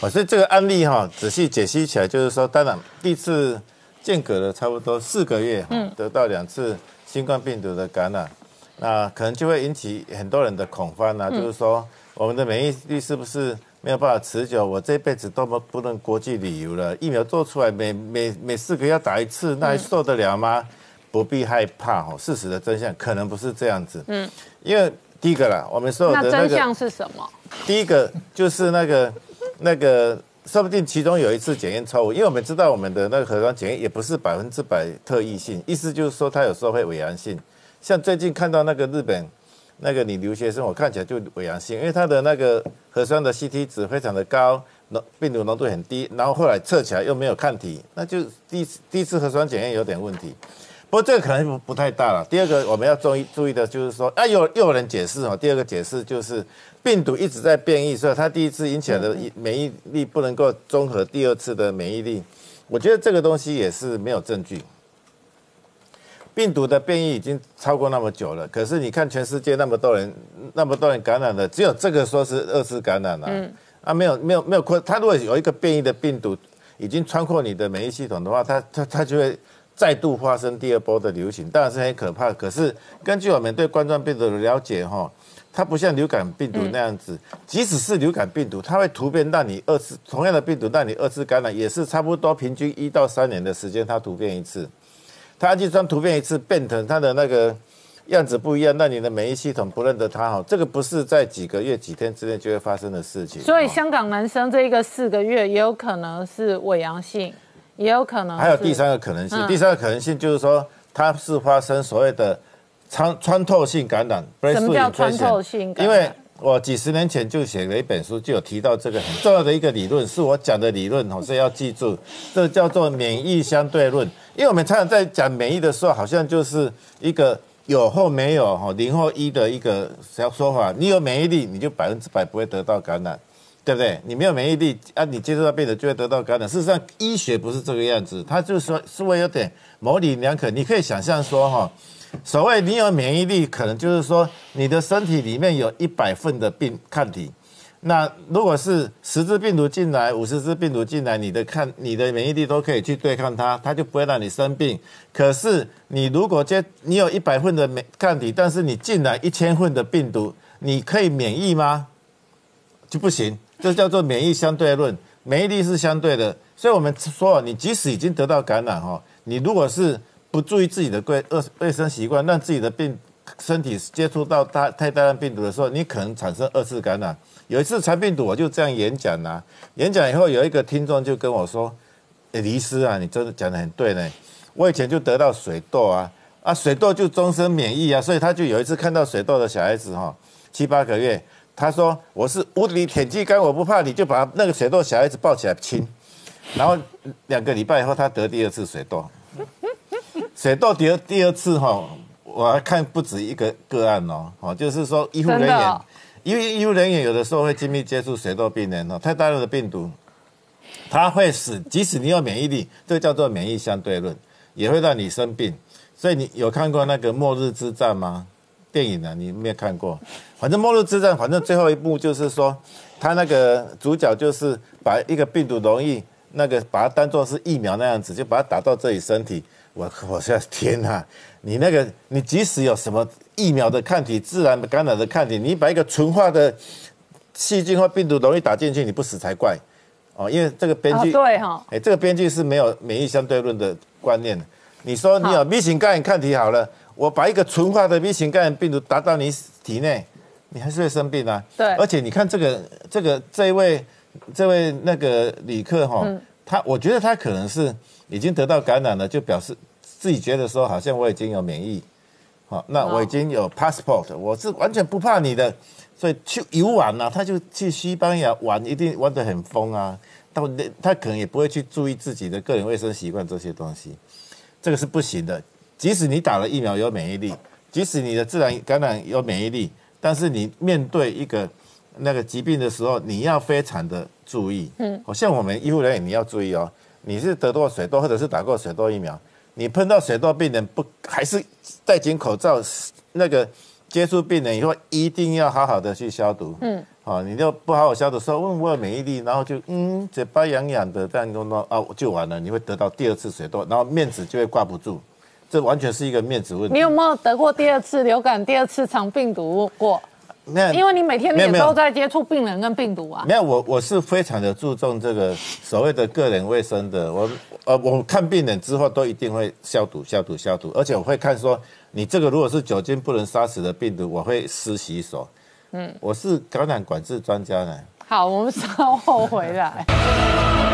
F: 我所以这个案例哈，仔细解析起来，就是说，当然第一次间隔了差不多四个月，嗯，得到两次新冠病毒的感染。那可能就会引起很多人的恐慌啊，就是说我们的免疫力是不是没有办法持久？我这辈子都不不能国际旅游了，疫苗做出来每每每四个月要打一次，那还受得了吗？不必害怕哦，事实的真相可能不是这样子。嗯，因为第一个啦，我们所有的那
A: 个真相是什么？
F: 第一个就是那个那个，说不定其中有一次检验错误，因为我们知道我们的那个核酸检验也不是百分之百特异性，意思就是说它有时候会伪阳性。像最近看到那个日本那个女留学生，我看起来就伪阳性，因为她的那个核酸的 CT 值非常的高，浓病毒浓度很低，然后后来测起来又没有抗体，那就第第一次核酸检验有点问题。不过这个可能不不太大了。第二个我们要注意注意的就是说，啊又又有人解释哦，第二个解释就是病毒一直在变异，所以它第一次引起来的免疫力不能够综合第二次的免疫力。我觉得这个东西也是没有证据。病毒的变异已经超过那么久了，可是你看全世界那么多人，那么多人感染了，只有这个说是二次感染了，嗯，啊没有没有没有扩，它如果有一个变异的病毒已经穿过你的免疫系统的话，它它它就会再度发生第二波的流行，当然是很可怕。可是根据我们对冠状病毒的了解哈，它不像流感病毒那样子，即使是流感病毒，它会突变让你二次同样的病毒让你二次感染，也是差不多平均一到三年的时间它突变一次。它就算图片一次变成他的那个样子不一样，那你的免疫系统不认得他哈，这个不是在几个月、几天之内就会发生的事情。
A: 所以香港男生这一个四个月也有可能是伪阳性，也有可能。
F: 还有第三个可能性，第三个可能性就是说他是发生所谓的穿穿透性感染。
A: 什么叫穿透性感染？因为
F: 我几十年前就写了一本书，就有提到这个很重要的一个理论，是我讲的理论哦，所以要记住，这叫做免疫相对论。因为我们常常在讲免疫的时候，好像就是一个有或没有哈零或一的一个小说法。你有免疫力，你就百分之百不会得到感染，对不对？你没有免疫力啊，你接触到病人就会得到感染。事实上，医学不是这个样子，它就是说稍微有点模棱两可。你可以想象说哈，所谓你有免疫力，可能就是说你的身体里面有一百份的病抗体。那如果是十只病毒进来，五十只病毒进来，你的抗、你的免疫力都可以去对抗它，它就不会让你生病。可是你如果接你有一百份的免抗体，但是你进来一千份的病毒，你可以免疫吗？就不行。这叫做免疫相对论，免疫力是相对的。所以我们说，你即使已经得到感染哈，你如果是不注意自己的卫卫卫生习惯，让自己的病身体接触到大太大量病毒的时候，你可能产生二次感染。有一次传病毒，我就这样演讲呐，演讲以后有一个听众就跟我说：“哎，黎师啊，你真的讲的很对呢，我以前就得到水痘啊，啊水痘就终身免疫啊，所以他就有一次看到水痘的小孩子哈，七八个月，他说我是无敌舔鸡肝，我不怕你，就把那个水痘小孩子抱起来亲。”然后两个礼拜以后，他得第二次水痘。水痘第二第二次哈，我还看不止一个个案哦，哦，就是说医护人员，因为医护人员有的时候会亲密接触水痘病人哦，太大量的病毒，它会使即使你有免疫力，这叫做免疫相对论，也会让你生病。所以你有看过那个《末日之战》吗？电影呢？你没有看过？反正《末日之战》，反正最后一幕就是说，他那个主角就是把一个病毒容易。那个把它当做是疫苗那样子，就把它打到自己身体。我我说天哪！你那个你即使有什么疫苗的抗体、自然的感染的抗体，你把一个纯化的细菌或病毒容易打进去，你不死才怪哦！因为这个编剧
A: 对哈，
F: 哎，这个编剧是没有免疫相对论的观念。你说你有 B 型肝炎抗体好了，我把一个纯化的 B 型肝炎病毒打到你体内，你还是会生病啊。
A: 对，
F: 而且你看这个这个这一位。这位那个旅客哈，他我觉得他可能是已经得到感染了，就表示自己觉得说好像我已经有免疫，好，那我已经有 passport，我是完全不怕你的，所以去游玩啊，他就去西班牙玩，一定玩得很疯啊。到他可能也不会去注意自己的个人卫生习惯这些东西，这个是不行的。即使你打了疫苗有免疫力，即使你的自然感染有免疫力，但是你面对一个。那个疾病的时候，你要非常的注意。嗯，好像我们医护人员，你要注意哦。你是得过水痘，或者是打过水痘疫苗，你碰到水痘病人不还是戴紧口罩？那个接触病人以后，一定要好好的去消毒。嗯，好，你就不好好消毒，说问我有免疫力，然后就嗯嘴巴痒痒的，这样弄弄啊就完了，你会得到第二次水痘，然后面子就会挂不住，这完全是一个面子问题。
A: 你有没有得过第二次流感、第二次肠病毒过？没有，因为你每天也都在接触病人跟病毒啊。
F: 没有，我我是非常的注重这个所谓的个人卫生的。我呃，我看病人之后都一定会消毒、消毒、消毒，而且我会看说，你这个如果是酒精不能杀死的病毒，我会湿洗手。嗯，我是感染管制专家呢。
A: 好，我们稍后回来。*laughs*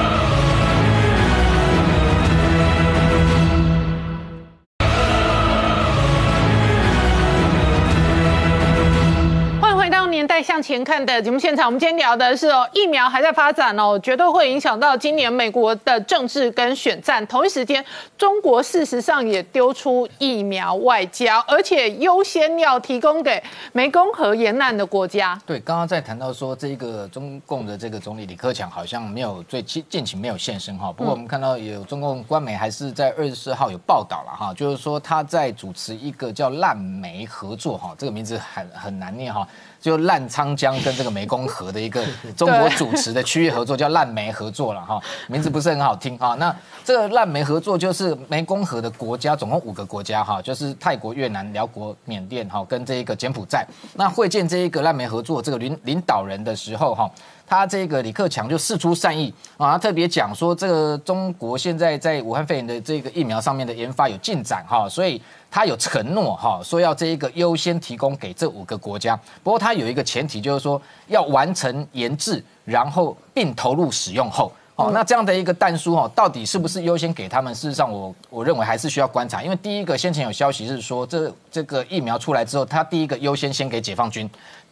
A: 年代向前看的节目现场，我们今天聊的是哦，疫苗还在发展哦，绝对会影响到今年美国的政治跟选战。同一时间，中国事实上也丢出疫苗外交，而且优先要提供给湄公河沿岸的国家。
G: 对，刚刚在谈到说，这个中共的这个总理李克强好像没有最近近期没有现身哈。不过我们看到有中共官媒还是在二十四号有报道了哈，就是说他在主持一个叫烂煤合作哈，这个名字很很难念哈。就烂沧江跟这个湄公河的一个 *laughs* 中国主持的区域合作，叫烂煤合作了哈，名字不是很好听啊。那这个烂煤合作就是湄公河的国家，总共五个国家哈，就是泰国、越南、辽国、缅甸哈，跟这一个柬埔寨。那会见这一个烂煤合作这个领领导人的时候哈。他这个李克强就事出善意啊，他特别讲说，这个中国现在在武汉肺炎的这个疫苗上面的研发有进展哈，所以他有承诺哈，说要这一个优先提供给这五个国家。不过他有一个前提，就是说要完成研制，然后并投入使用后，哦，那这样的一个弹书哈，到底是不是优先给他们？事实上，我我认为还是需要观察，因为第一个先前有消息是说，这这个疫苗出来之后，他第一个优先先给解放军。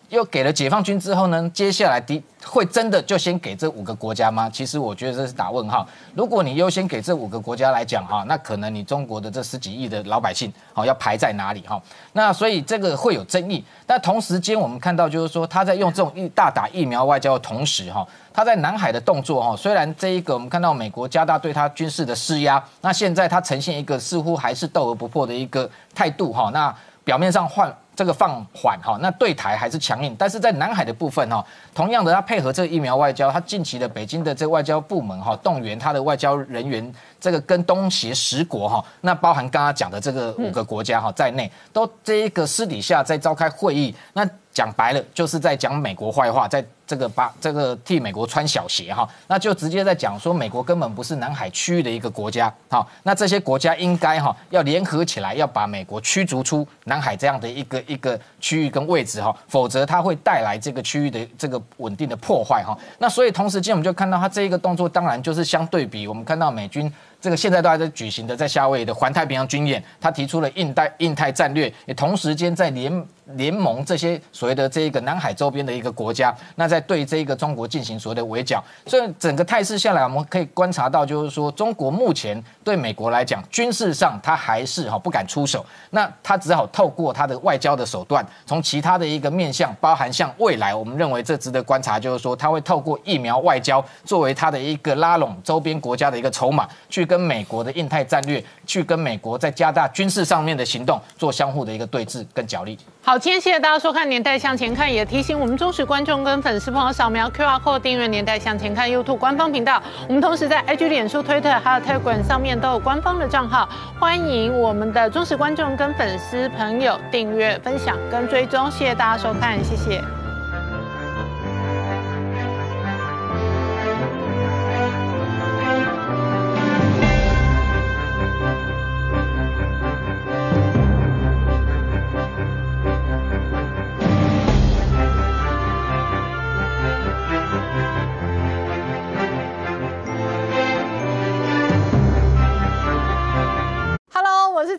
G: 又给了解放军之后呢？接下来的会真的就先给这五个国家吗？其实我觉得这是打问号。如果你优先给这五个国家来讲哈，那可能你中国的这十几亿的老百姓好要排在哪里哈？那所以这个会有争议。但同时间我们看到就是说他在用这种疫大打疫苗外交的同时哈，他在南海的动作哈，虽然这一个我们看到美国加大对他军事的施压，那现在他呈现一个似乎还是斗而不破的一个态度哈。那表面上换。这个放缓哈，那对台还是强硬，但是在南海的部分哈，同样的，它配合这个疫苗外交，它近期的北京的这外交部门哈，动员它的外交人员，这个跟东协十国哈，那包含刚刚讲的这个五个国家哈在内，都这一个私底下在召开会议，那讲白了就是在讲美国坏话，在这个把这个替美国穿小鞋哈，那就直接在讲说美国根本不是南海区域的一个国家，好，那这些国家应该哈要联合起来，要把美国驱逐出南海这样的一个一个区域跟位置哈，否则它会带来这个区域的这个稳定的破坏哈。那所以同时间我们就看到它这一个动作，当然就是相对比我们看到美军。这个现在都还在举行的，在夏威夷的环太平洋军演，他提出了印太印太战略，也同时间在联联盟这些所谓的这一个南海周边的一个国家，那在对这一个中国进行所谓的围剿。所以整个态势下来，我们可以观察到，就是说中国目前对美国来讲，军事上他还是哈不敢出手，那他只好透过他的外交的手段，从其他的一个面向，包含像未来，我们认为这值得观察，就是说他会透过疫苗外交作为他的一个拉拢周边国家的一个筹码去。跟美国的印太战略，去跟美国在加大军事上面的行动做相互的一个对峙跟角力。
A: 好，今天谢谢大家收看《年代向前看》，也提醒我们忠实观众跟粉丝朋友扫描 QR Code 订阅《年代向前看》YouTube 官方频道。我们同时在 IG、脸书、推特还有 Telegram 上面都有官方的账号，欢迎我们的忠实观众跟粉丝朋友订阅、分享跟追踪。谢谢大家收看，谢谢。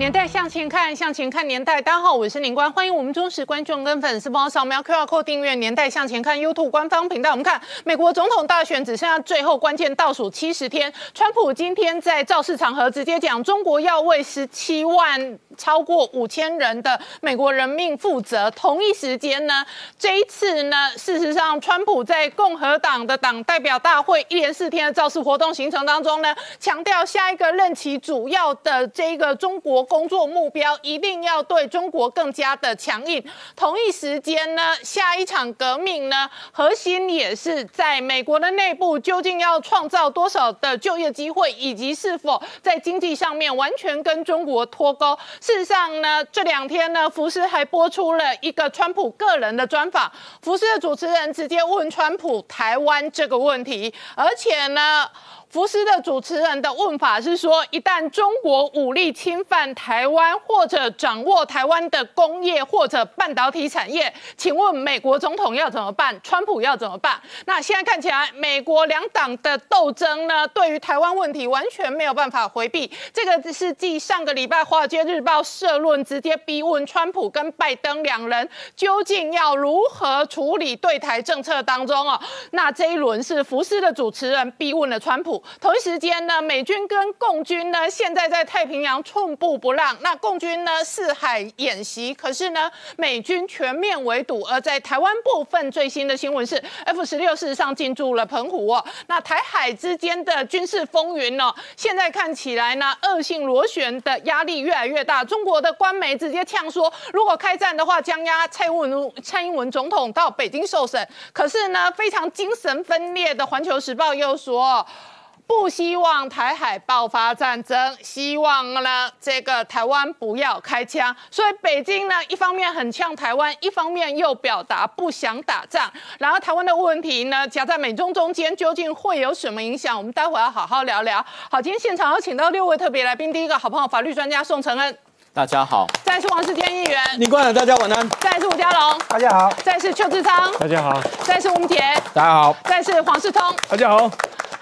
A: 年代向前看，向前看年代。大家好，我是林官，欢迎我们忠实观众跟粉丝帮我扫描 QR Code 订阅《年代向前看》YouTube 官方频道。我们看美国总统大选只剩下最后关键倒数七十天，川普今天在造势场合直接讲，中国要为十七万。超过五千人的美国人命负责。同一时间呢，这一次呢，事实上，川普在共和党的党代表大会一连四天的造势活动行程当中呢，强调下一个任期主要的这个中国工作目标一定要对中国更加的强硬。同一时间呢，下一场革命呢，核心也是在美国的内部究竟要创造多少的就业机会，以及是否在经济上面完全跟中国脱钩。事实上呢，这两天呢，福斯还播出了一个川普个人的专访。福斯的主持人直接问川普台湾这个问题，而且呢。福斯的主持人的问法是说，一旦中国武力侵犯台湾，或者掌握台湾的工业或者半导体产业，请问美国总统要怎么办？川普要怎么办？那现在看起来，美国两党的斗争呢，对于台湾问题完全没有办法回避。这个是继上个礼拜《华尔街日报》社论直接逼问川普跟拜登两人究竟要如何处理对台政策当中哦，那这一轮是福斯的主持人逼问了川普。同一时间呢，美军跟共军呢，现在在太平洋寸步不让。那共军呢，四海演习，可是呢，美军全面围堵。而在台湾部分，最新的新闻是，F 十六事实上进驻了澎湖哦。那台海之间的军事风云呢，现在看起来呢，恶性螺旋的压力越来越大。中国的官媒直接呛说，如果开战的话，将押蔡英文蔡英文总统到北京受审。可是呢，非常精神分裂的《环球时报》又说。不希望台海爆发战争，希望呢这个台湾不要开枪。所以北京呢一方面很呛台湾，一方面又表达不想打仗。然后台湾的问题呢夹在美中中间，究竟会有什么影响？我们待会要好好聊聊。好，今天现场有请到六位特别来宾，第一个好朋友法律专家宋承恩，
B: 大家好；
A: 再是王世坚议员，
H: 你冠了，大家晚安；
A: 再是吴家龙，
D: 大家好；
A: 再是邱志昌，
C: 大家好；
A: 再是吴铁，
H: 大家好；
A: 再是黄世通，
H: 大家好。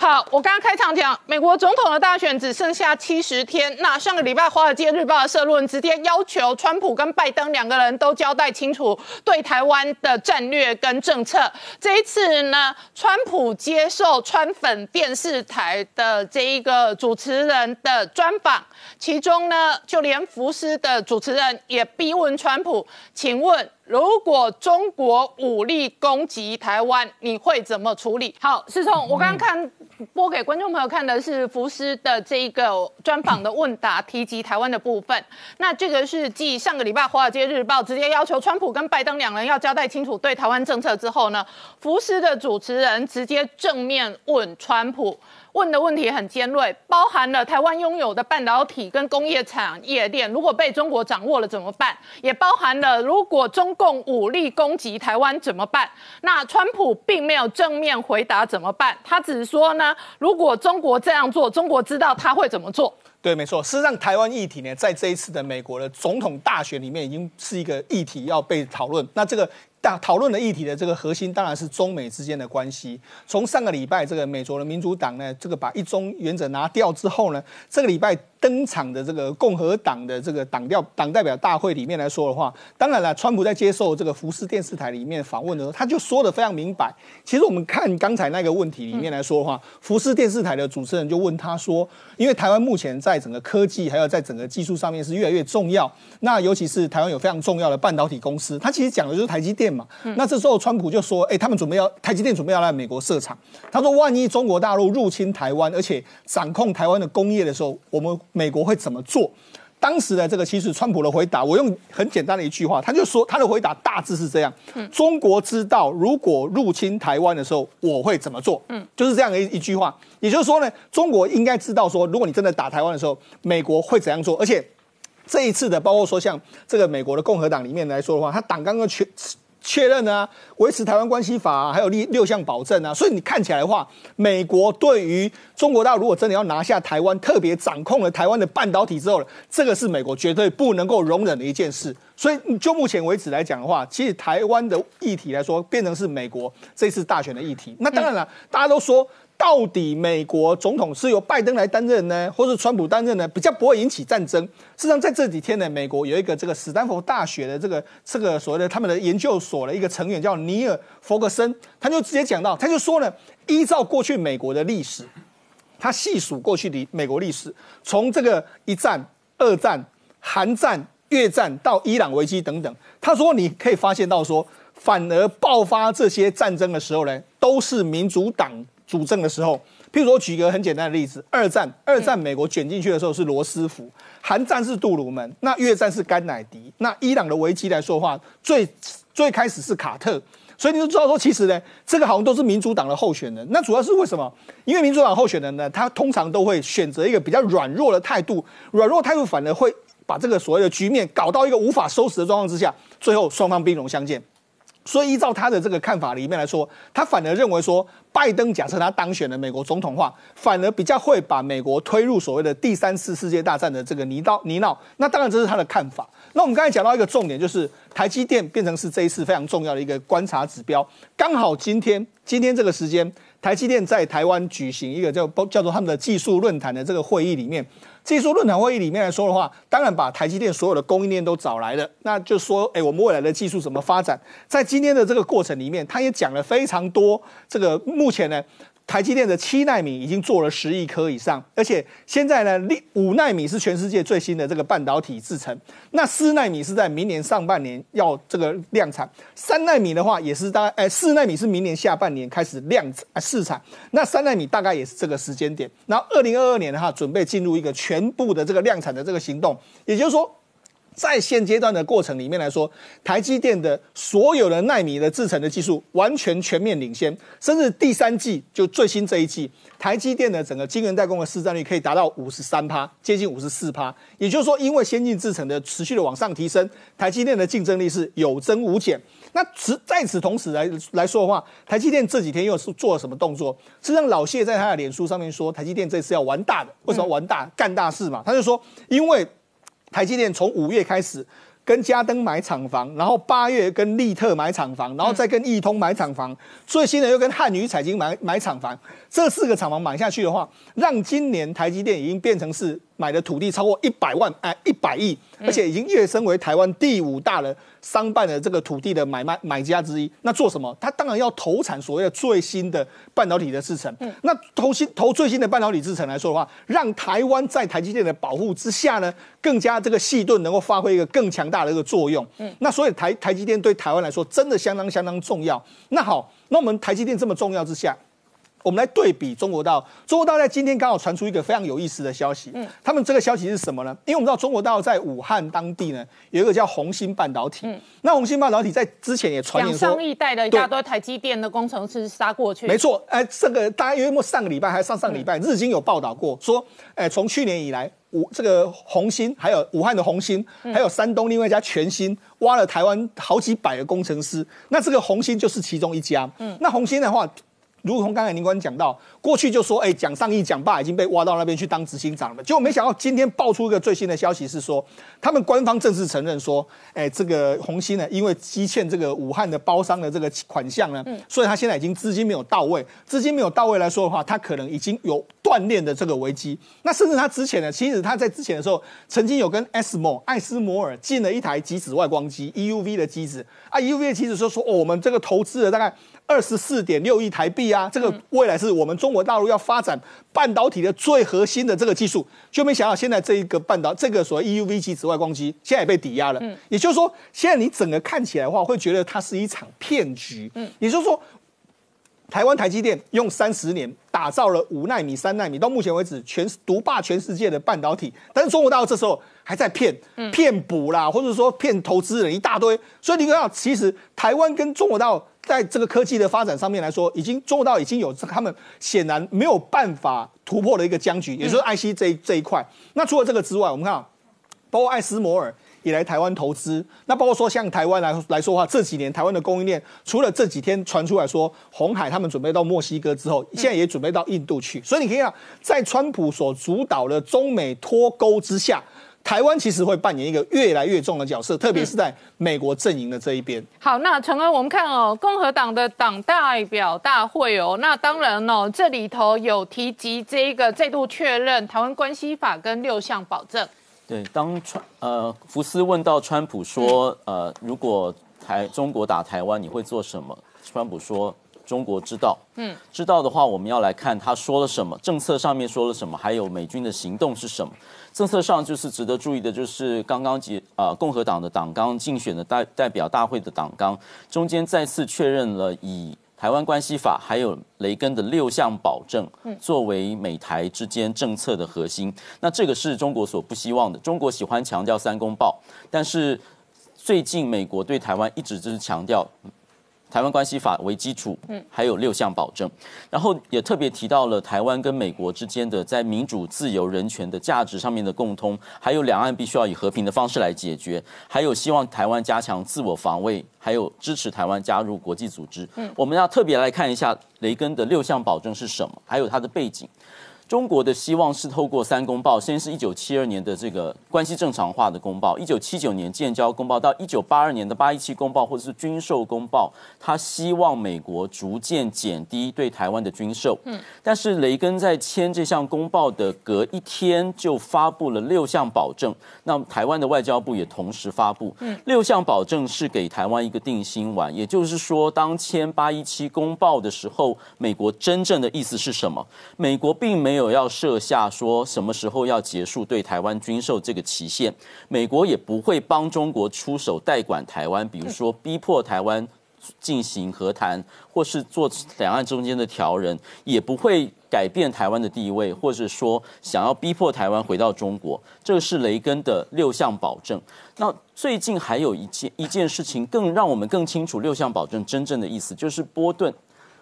A: 好，我刚刚开场讲，美国总统的大选只剩下七十天。那上个礼拜《华尔街日报》的社论直接要求川普跟拜登两个人都交代清楚对台湾的战略跟政策。这一次呢，川普接受川粉电视台的这一个主持人的专访，其中呢，就连福斯的主持人也逼问川普，请问。如果中国武力攻击台湾，你会怎么处理？好，思聪，我刚刚看播给观众朋友看的是福斯的这一个专访的问答，提及台湾的部分。那这个是继上个礼拜《华尔街日报》直接要求川普跟拜登两人要交代清楚对台湾政策之后呢，福斯的主持人直接正面问川普。问的问题很尖锐，包含了台湾拥有的半导体跟工业产业链，如果被中国掌握了怎么办？也包含了如果中共武力攻击台湾怎么办？那川普并没有正面回答怎么办，他只是说呢，如果中国这样做，中国知道他会怎么做。
H: 对，没错。事实上，台湾议题呢，在这一次的美国的总统大选里面，已经是一个议题要被讨论。那这个。大讨论的议题的这个核心当然是中美之间的关系。从上个礼拜这个美国的民主党呢，这个把一中原则拿掉之后呢，这个礼拜登场的这个共和党的这个党调党代表大会里面来说的话，当然了，川普在接受这个福斯电视台里面访问的时候，他就说的非常明白。其实我们看刚才那个问题里面来说的话，福斯电视台的主持人就问他说，因为台湾目前在整个科技还有在整个技术上面是越来越重要，那尤其是台湾有非常重要的半导体公司，他其实讲的就是台积电。嘛，那这时候川普就说：“哎，他们准备要台积电准备要来美国设厂。他说，万一中国大陆入侵台湾，而且掌控台湾的工业的时候，我们美国会怎么做？”当时的这个其实川普的回答，我用很简单的一句话，他就说他的回答大致是这样：中国知道如果入侵台湾的时候，我会怎么做？嗯，就是这样的一一句话。也就是说呢，中国应该知道说，如果你真的打台湾的时候，美国会怎样做？而且这一次的，包括说像这个美国的共和党里面来说的话，他党刚刚全。确认啊，维持台湾关系法，还有六六项保证啊，所以你看起来的话，美国对于中国大陆如果真的要拿下台湾，特别掌控了台湾的半导体之后，这个是美国绝对不能够容忍的一件事。所以就目前为止来讲的话，其实台湾的议题来说，变成是美国这次大选的议题。那当然了，大家都说。到底美国总统是由拜登来担任呢，或是川普担任呢？比较不会引起战争。事实上，在这几天呢，美国有一个这个史丹佛大学的这个这个所谓的他们的研究所的一个成员叫尼尔·弗格森，他就直接讲到，他就说呢，依照过去美国的历史，他细数过去的美国历史，从这个一战、二战、韩战、越战到伊朗危机等等，他说你可以发现到说，反而爆发这些战争的时候呢，都是民主党。主政的时候，譬如说举一个很简单的例子，二战，二战美国卷进去的时候是罗斯福，韩战是杜鲁门，那越战是甘乃迪，那伊朗的危机来说的话，最最开始是卡特，所以你就知道说，其实呢，这个好像都是民主党的候选人。那主要是为什么？因为民主党候选人呢，他通常都会选择一个比较软弱的态度，软弱态度反而会把这个所谓的局面搞到一个无法收拾的状况之下，最后双方兵戎相见。所以依照他的这个看法里面来说，他反而认为说，拜登假设他当选了美国总统话，反而比较会把美国推入所谓的第三次世界大战的这个泥道泥淖。那当然这是他的看法。那我们刚才讲到一个重点，就是台积电变成是这一次非常重要的一个观察指标。刚好今天今天这个时间，台积电在台湾举行一个叫叫做他们的技术论坛的这个会议里面。技术论坛会议里面来说的话，当然把台积电所有的供应链都找来了，那就说，哎，我们未来的技术怎么发展？在今天的这个过程里面，他也讲了非常多。这个目前呢。台积电的七纳米已经做了十亿颗以上，而且现在呢，五纳米是全世界最新的这个半导体制程，那四纳米是在明年上半年要这个量产，三纳米的话也是大概，哎，四纳米是明年下半年开始量产试产，那三纳米大概也是这个时间点，然后二零二二年的话，准备进入一个全部的这个量产的这个行动，也就是说。在现阶段的过程里面来说，台积电的所有的纳米的制程的技术完全全面领先，甚至第三季就最新这一季，台积电的整个晶圆代工的市占率可以达到五十三趴，接近五十四趴。也就是说，因为先进制程的持续的往上提升，台积电的竞争力是有增无减。那此在此同时来来说的话，台积电这几天又是做了什么动作？是让，老谢在他的脸书上面说，台积电这次要玩大的，为什么玩大干大事嘛？他就说，因为。台积电从五月开始跟嘉登买厂房，然后八月跟利特买厂房，然后再跟易通买厂房，最新的又跟汉宇彩晶买买厂房。这四个厂房买下去的话，让今年台积电已经变成是买的土地超过一百万哎一百亿，而且已经跃升为台湾第五大的商办的这个土地的买卖买家之一。那做什么？他当然要投产所谓的最新的半导体的制程。那投新投最新的半导体制程来说的话，让台湾在台积电的保护之下呢，更加这个细盾能够发挥一个更强大的一个作用。嗯，那所以台台积电对台湾来说真的相当相当重要。那好，那我们台积电这么重要之下。我们来对比中国大陆，中国大陆在今天刚好传出一个非常有意思的消息。嗯，他们这个消息是什么呢？因为我们知道中国大陆在武汉当地呢有一个叫红星半导体。嗯，那红星半导体在之前也传言说，
A: 两上亿代的一大堆台积电的工程师杀过去。
H: 没错，哎，这个大家因为上个礼拜还是上上礼拜，日经有报道过说，哎，从去年以来，武这个红星，还有武汉的红星，还有山东另外一家全新挖了台湾好几百个工程师，那这个红星就是其中一家。嗯，那红星的话。如同刚才林官讲到，过去就说，哎，蒋尚义、蒋爸已经被挖到那边去当执行长了，结果没想到今天爆出一个最新的消息，是说他们官方正式承认说，哎，这个红星呢，因为积欠这个武汉的包商的这个款项呢，所以他现在已经资金没有到位，资金没有到位来说的话，他可能已经有断裂的这个危机。那甚至他之前呢，其实他在之前的时候，曾经有跟 SMO 艾斯摩尔进了一台极紫外光机 EUV 的机子啊，EUV 的机子说说，哦，我们这个投资了大概。二十四点六亿台币啊！这个未来是我们中国大陆要发展半导体的最核心的这个技术，就没想到现在这一个半导这个所谓 EUV 级紫外光机现在也被抵押了。嗯，也就是说，现在你整个看起来的话，会觉得它是一场骗局。嗯，也就是说，台湾台积电用三十年打造了五纳米、三纳米，到目前为止全独霸全世界的半导体，但是中国大陆这时候还在骗、骗补啦，或者说骗投资人一大堆。所以你看到，其实台湾跟中国大陆。在这个科技的发展上面来说，已经做到已经有他们显然没有办法突破的一个僵局，也就是 IC 这这一块。那除了这个之外，我们看，包括爱斯摩尔也来台湾投资。那包括说像台湾来来说的话，这几年台湾的供应链，除了这几天传出来说红海他们准备到墨西哥之后，现在也准备到印度去。所以你可以看，在川普所主导的中美脱钩之下。台湾其实会扮演一个越来越重的角色，特别是在美国阵营的这一边。
A: 好，那陈恩，我们看哦，共和党的党代表大会哦，那当然哦，这里头有提及这个再度确认台湾关系法跟六项保证。
B: 对，当川呃福斯问到川普说，呃，如果台中国打台湾，你会做什么？川普说。中国知道，嗯，知道的话，我们要来看他说了什么，政策上面说了什么，还有美军的行动是什么。政策上就是值得注意的，就是刚刚结啊，共和党的党纲竞选的代代表大会的党纲中间再次确认了以台湾关系法还有雷根的六项保证作为美台之间政策的核心。那这个是中国所不希望的。中国喜欢强调三公报，但是最近美国对台湾一直就是强调。台湾关系法为基础，嗯，还有六项保证，然后也特别提到了台湾跟美国之间的在民主、自由、人权的价值上面的共通，还有两岸必须要以和平的方式来解决，还有希望台湾加强自我防卫，还有支持台湾加入国际组织。嗯，我们要特别来看一下雷根的六项保证是什么，还有它的背景。中国的希望是透过三公报，先是一九七二年的这个关系正常化的公报，一九七九年建交公报，到一九八二年的八一七公报或者是军售公报，他希望美国逐渐减低对台湾的军售。嗯，但是雷根在签这项公报的隔一天就发布了六项保证，那台湾的外交部也同时发布。嗯，六项保证是给台湾一个定心丸，也就是说，当签八一七公报的时候，美国真正的意思是什么？美国并没有。有要设下说什么时候要结束对台湾军售这个期限，美国也不会帮中国出手代管台湾，比如说逼迫台湾进行和谈，或是做两岸中间的调人，也不会改变台湾的地位，或者说想要逼迫台湾回到中国。这是雷根的六项保证。那最近还有一件一件事情，更让我们更清楚六项保证真正的意思，就是波顿。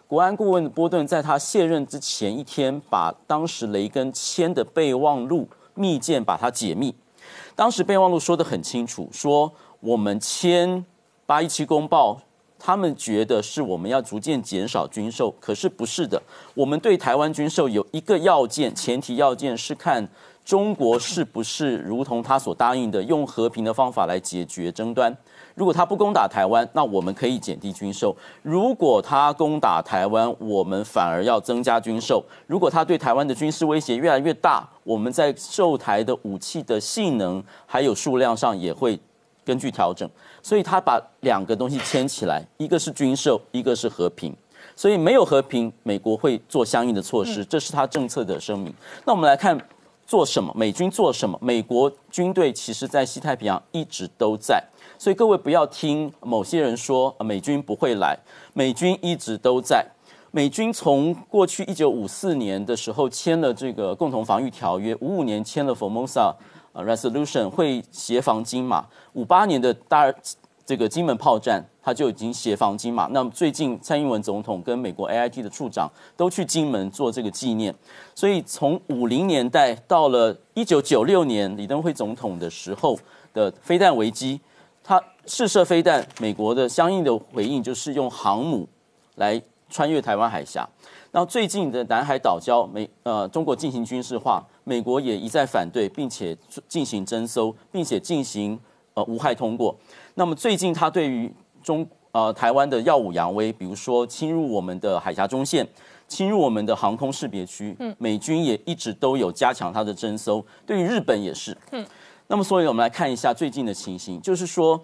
B: 国安顾问波顿在他卸任之前一天，把当时雷根签的备忘录密件把它解密。当时备忘录说得很清楚，说我们签八一七公报，他们觉得是我们要逐渐减少军售，可是不是的。我们对台湾军售有一个要件，前提要件是看中国是不是如同他所答应的，用和平的方法来解决争端。如果他不攻打台湾，那我们可以减低军售；如果他攻打台湾，我们反而要增加军售。如果他对台湾的军事威胁越来越大，我们在售台的武器的性能还有数量上也会根据调整。所以他把两个东西牵起来，一个是军售，一个是和平。所以没有和平，美国会做相应的措施，这是他政策的声明。那我们来看做什么，美军做什么？美国军队其实在西太平洋一直都在，所以各位不要听某些人说美军不会来，美军一直都在。美军从过去一九五四年的时候签了这个共同防御条约，五五年签了 Formosa Resolution 会协防金马，五八年的大这个金门炮战，他就已经协防金马。那么最近蔡英文总统跟美国 AIT 的处长都去金门做这个纪念。所以从五零年代到了一九九六年李登辉总统的时候的飞弹危机，他试射飞弹，美国的相应的回应就是用航母来穿越台湾海峡。然后最近的南海岛礁，美呃中国进行军事化，美国也一再反对，并且进行征收，并且进行呃无害通过。那么最近，他对于中呃台湾的耀武扬威，比如说侵入我们的海峡中线，侵入我们的航空识别区，嗯，美军也一直都有加强它的征收。对于日本也是，嗯。那么，所以我们来看一下最近的情形，就是说，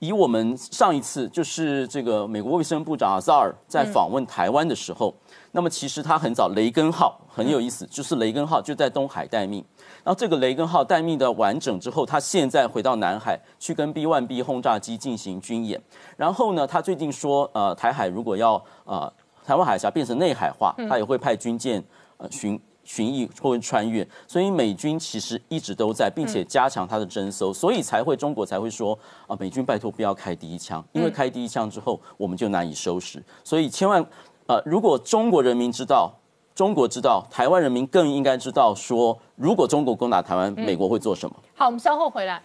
B: 以我们上一次就是这个美国卫生部长阿扎尔在访问台湾的时候，那么其实他很早雷根号很有意思，就是雷根号就在东海待命。然后这个雷根号待命的完整之后，他现在回到南海去跟 B-1B 轰炸机进行军演。然后呢，他最近说，呃，台海如果要呃台湾海峡变成内海化，他也会派军舰呃巡巡弋或穿越。所以美军其实一直都在，并且加强他的征收，所以才会中国才会说啊，美军拜托不要开第一枪，因为开第一枪之后我们就难以收拾。所以千万呃，如果中国人民知道。中国知道，台湾人民更应该知道，说如果中国攻打台湾，美国会做什么？
A: 好，我们稍后回来。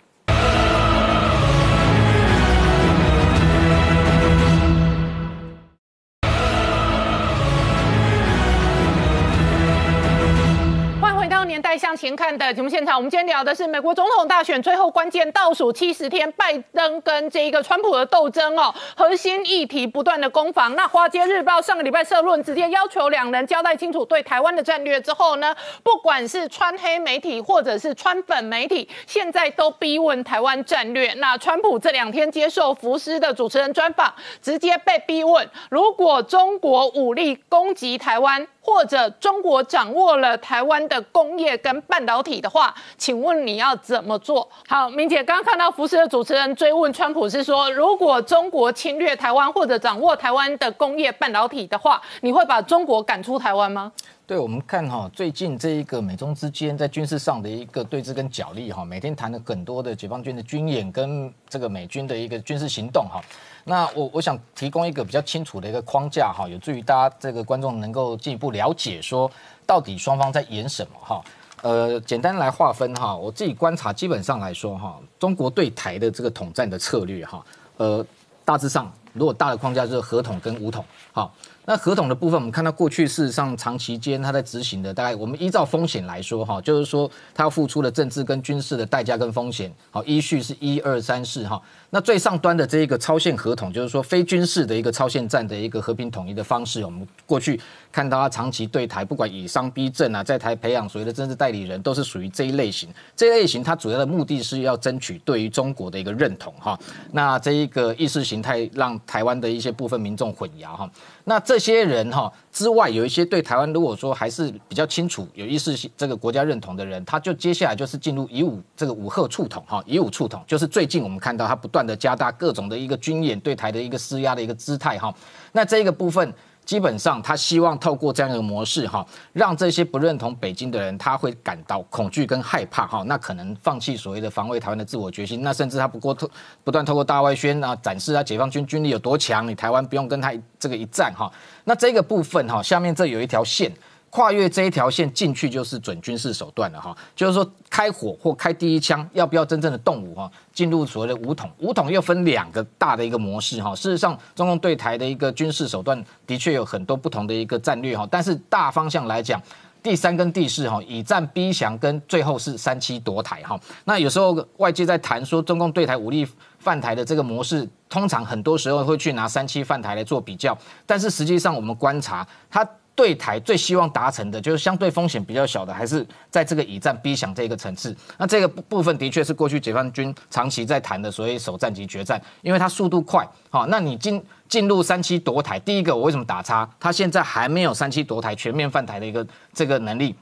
A: 年代向前看的节目现场，我们今天聊的是美国总统大选最后关键倒数七十天，拜登跟这一个川普的斗争哦，核心议题不断的攻防。那华街日报上个礼拜社论直接要求两人交代清楚对台湾的战略之后呢，不管是川黑媒体或者是川粉媒体，现在都逼问台湾战略。那川普这两天接受福斯的主持人专访，直接被逼问，如果中国武力攻击台湾。或者中国掌握了台湾的工业跟半导体的话，请问你要怎么做？好，明姐刚刚看到福斯的主持人追问川普是说，如果中国侵略台湾或者掌握台湾的工业半导体的话，你会把中国赶出台湾吗？
G: 对，我们看哈，最近这一个美中之间在军事上的一个对峙跟角力哈，每天谈了很多的解放军的军演跟这个美军的一个军事行动哈。那我我想提供一个比较清楚的一个框架哈，有助于大家这个观众能够进一步了解说到底双方在演什么哈。呃，简单来划分哈，我自己观察基本上来说哈，中国对台的这个统战的策略哈，呃，大致上如果大的框架就是合统跟武统好。那合同的部分，我们看到过去事实上长期间他在执行的，大概我们依照风险来说，哈，就是说他要付出的政治跟军事的代价跟风险，好，依序是一二三四哈。那最上端的这一个超限合同，就是说非军事的一个超限战的一个和平统一的方式，我们过去看到他长期对台，不管以商逼政啊，在台培养所谓的政治代理人，都是属于这一类型。这一类型它主要的目的是要争取对于中国的一个认同哈。那这一个意识形态让台湾的一些部分民众混淆哈。那这些人哈之外，有一些对台湾如果说还是比较清楚、有意识这个国家认同的人，他就接下来就是进入以武这个武赫触统哈，以武触统就是最近我们看到他不断的加大各种的一个军演对台的一个施压的一个姿态哈。那这个部分。基本上，他希望透过这样一个模式，哈，让这些不认同北京的人，他会感到恐惧跟害怕，哈，那可能放弃所谓的防卫台湾的自我决心，那甚至他不过透不断透过大外宣啊，展示啊解放军军力有多强，你台湾不用跟他这个一战，哈，那这个部分，哈，下面这有一条线。跨越这一条线进去就是准军事手段了哈，就是说开火或开第一枪，要不要真正的动武哈？进入所谓的武统，武统又分两个大的一个模式哈。事实上，中共对台的一个军事手段的确有很多不同的一个战略哈，但是大方向来讲。第三跟第四哈，以战逼降，跟最后是三七夺台哈。那有时候外界在谈说中共对台武力犯台的这个模式，通常很多时候会去拿三七犯台来做比较，但是实际上我们观察它。对台最希望达成的就是相对风险比较小的，还是在这个以战逼降这个层次。那这个部分的确是过去解放军长期在谈的所谓首战及决战，因为它速度快。好，那你进进入三期夺台，第一个我为什么打叉？它现在还没有三期夺台全面犯台的一个这个能力。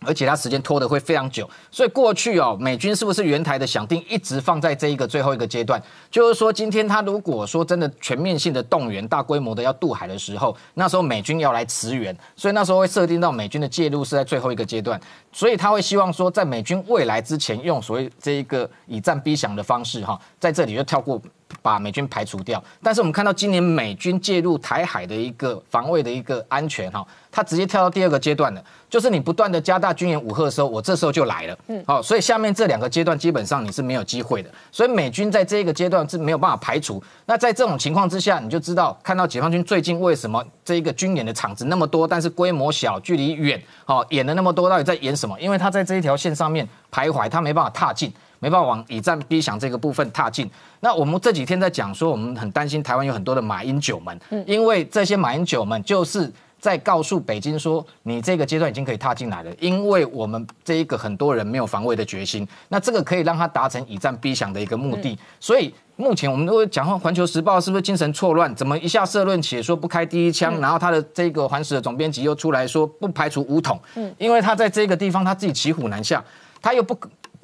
G: 而且它时间拖得会非常久，所以过去哦，美军是不是原台的想定一直放在这一个最后一个阶段？就是说，今天他如果说真的全面性的动员、大规模的要渡海的时候，那时候美军要来驰援，所以那时候会设定到美军的介入是在最后一个阶段，所以他会希望说，在美军未来之前，用所谓这一个以战逼降的方式哈，在这里就跳过。把美军排除掉，但是我们看到今年美军介入台海的一个防卫的一个安全哈，它直接跳到第二个阶段了，就是你不断的加大军演武赫的时候，我这时候就来了，嗯，好，所以下面这两个阶段基本上你是没有机会的，所以美军在这一个阶段是没有办法排除。那在这种情况之下，你就知道看到解放军最近为什么这一个军演的场子那么多，但是规模小、距离远，好演了那么多，到底在演什么？因为他在这一条线上面徘徊，他没办法踏进。没办法往以战逼降这个部分踏进。那我们这几天在讲说，我们很担心台湾有很多的马英九们，因为这些马英九们就是在告诉北京说，你这个阶段已经可以踏进来了，因为我们这一个很多人没有防卫的决心，那这个可以让他达成以战逼降的一个目的。所以目前我们都会讲话，环球时报是不是精神错乱？怎么一下社论写说不开第一枪，然后他的这个环时的总编辑又出来说不排除武统，嗯，因为他在这个地方他自己骑虎难下，他又不。